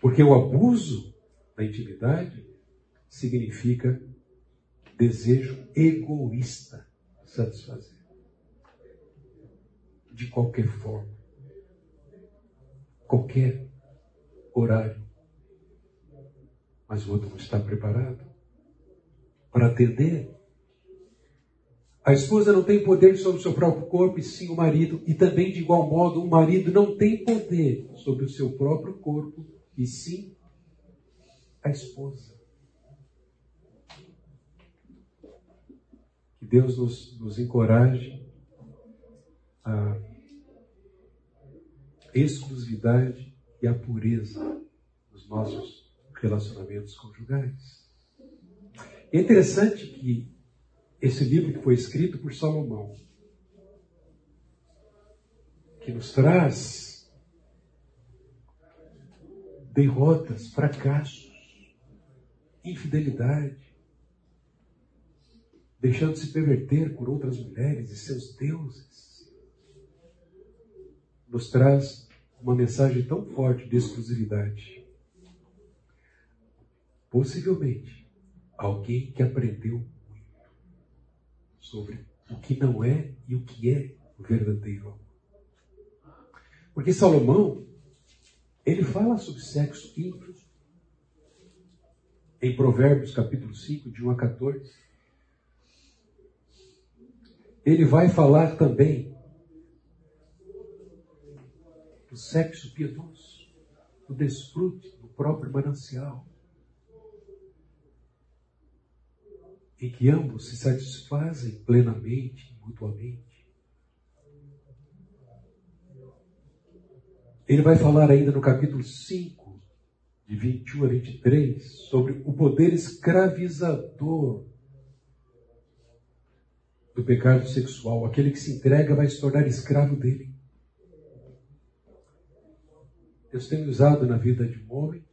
Porque o abuso da intimidade significa desejo egoísta satisfazer. De qualquer forma qualquer horário. Mas o outro não está preparado para atender. A esposa não tem poder sobre o seu próprio corpo, e sim o marido. E também, de igual modo, o marido não tem poder sobre o seu próprio corpo, e sim a esposa. Que Deus nos, nos encoraje a exclusividade e a pureza dos nossos relacionamentos conjugais. É interessante que esse livro que foi escrito por Salomão, que nos traz derrotas, fracassos, infidelidade, deixando se perverter por outras mulheres e seus deuses, nos traz uma mensagem tão forte de exclusividade. Possivelmente, alguém que aprendeu muito sobre o que não é e o que é o verdadeiro amor. Porque Salomão, ele fala sobre sexo íntimo em Provérbios capítulo 5, de 1 a 14. Ele vai falar também do sexo piedoso, do desfrute do próprio manancial, em que ambos se satisfazem plenamente, mutuamente. Ele vai falar ainda no capítulo 5, de 21 a 23, sobre o poder escravizador do pecado sexual. Aquele que se entrega vai se tornar escravo dele. Deus tem usado na vida de um homem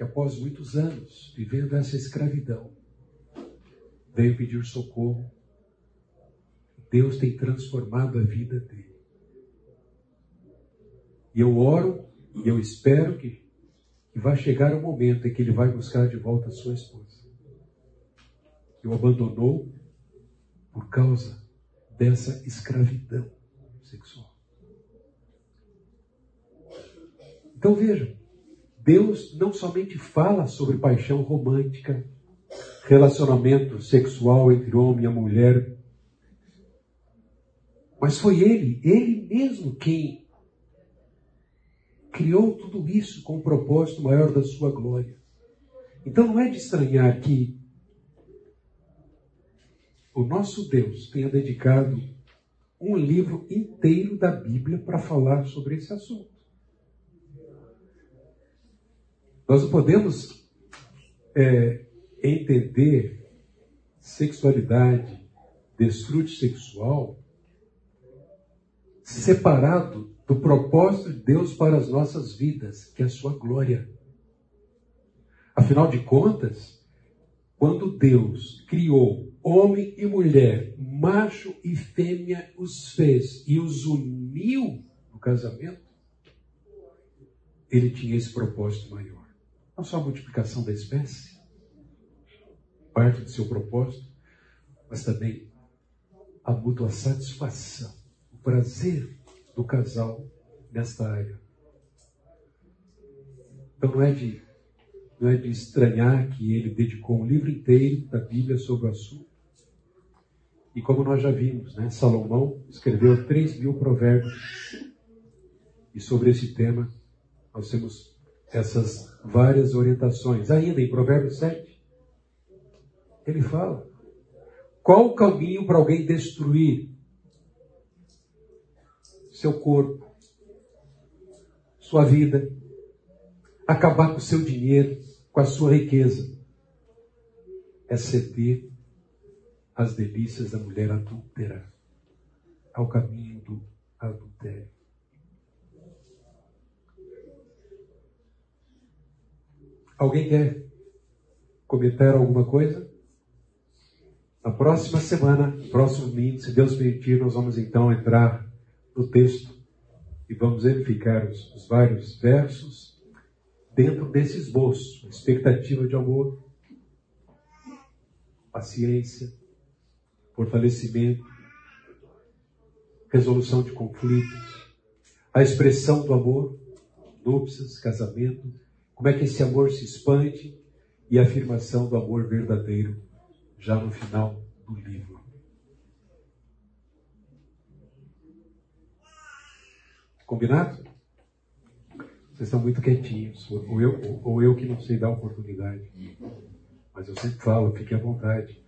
que, após muitos anos vivendo essa escravidão, veio pedir socorro. Deus tem transformado a vida dele. E eu oro e eu espero que, que vai chegar o momento em que ele vai buscar de volta a sua esposa. Que o abandonou por causa dessa escravidão sexual. Então vejam, Deus não somente fala sobre paixão romântica, relacionamento sexual entre homem e mulher, mas foi Ele, Ele mesmo quem criou tudo isso com o propósito maior da sua glória. Então não é de estranhar que o nosso Deus tenha dedicado um livro inteiro da Bíblia para falar sobre esse assunto. Nós não podemos é, entender sexualidade, desfrute sexual, separado do propósito de Deus para as nossas vidas, que é a sua glória. Afinal de contas, quando Deus criou homem e mulher, macho e fêmea, os fez e os uniu no casamento, ele tinha esse propósito maior. Não só a multiplicação da espécie, parte do seu propósito, mas também a mútua satisfação, o prazer do casal nesta área. Então não é de não é de estranhar que ele dedicou um livro inteiro da Bíblia sobre o assunto. E como nós já vimos, né, Salomão escreveu 3 mil provérbios. E sobre esse tema nós temos essas várias orientações. Ainda em Provérbios 7, ele fala: qual o caminho para alguém destruir seu corpo, sua vida, acabar com o seu dinheiro, com a sua riqueza? É ceder às delícias da mulher adúltera, ao caminho do adultério. Alguém quer comentar alguma coisa? Na próxima semana, próximo domingo, se Deus permitir, nós vamos então entrar no texto e vamos verificar os, os vários versos dentro desse esboço, expectativa de amor, paciência, fortalecimento, resolução de conflitos, a expressão do amor, núpcias, casamento, como é que esse amor se expande e a afirmação do amor verdadeiro já no final do livro. Combinado? Vocês estão muito quietinhos, ou eu, ou eu que não sei dar oportunidade. Mas eu sempre falo, fique à vontade.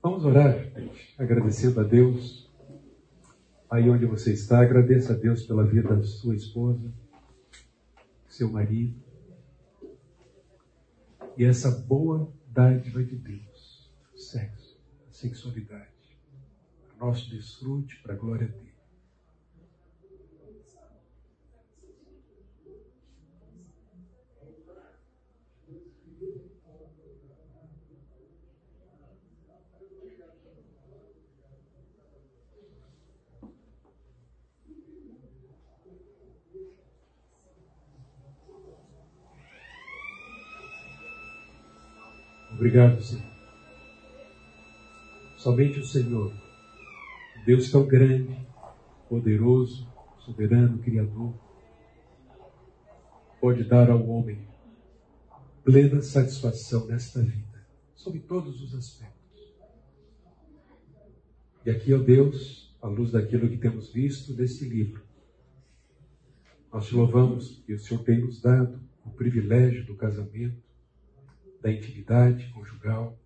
Vamos orar, gente, agradecendo a Deus. Aí onde você está, agradeça a Deus pela vida da sua esposa, seu marido. E essa boa dádiva de Deus, o sexo, a sexualidade, nosso desfrute para a glória dele. Obrigado, Senhor. Somente o Senhor, Deus tão grande, poderoso, soberano, criador, pode dar ao homem plena satisfação nesta vida, sob todos os aspectos. E aqui, ó Deus, à luz daquilo que temos visto desse livro, nós te louvamos que o Senhor tem nos dado o privilégio do casamento, da intimidade conjugal,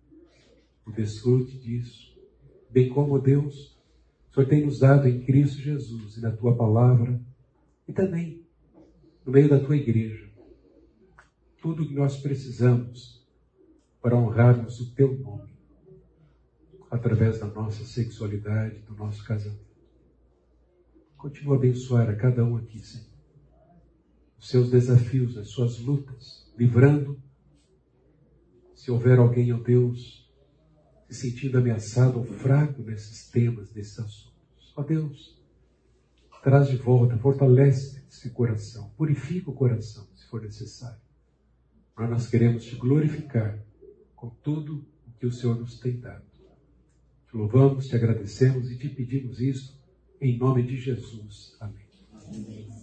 o desfrute disso, bem como Deus, o Senhor tem nos dado em Cristo Jesus e na tua palavra, e também no meio da tua igreja, tudo o que nós precisamos para honrarmos o teu nome, através da nossa sexualidade, do nosso casamento. Continua a abençoar a cada um aqui, Senhor. Os seus desafios, as suas lutas, livrando se houver alguém, ó Deus, se sentindo ameaçado ou fraco nesses temas, nesses assuntos, ó Deus, traz de volta, fortalece esse coração, purifica o coração, se for necessário. Mas nós queremos te glorificar com tudo o que o Senhor nos tem dado. Te louvamos, te agradecemos e te pedimos isso em nome de Jesus. Amém. Amém.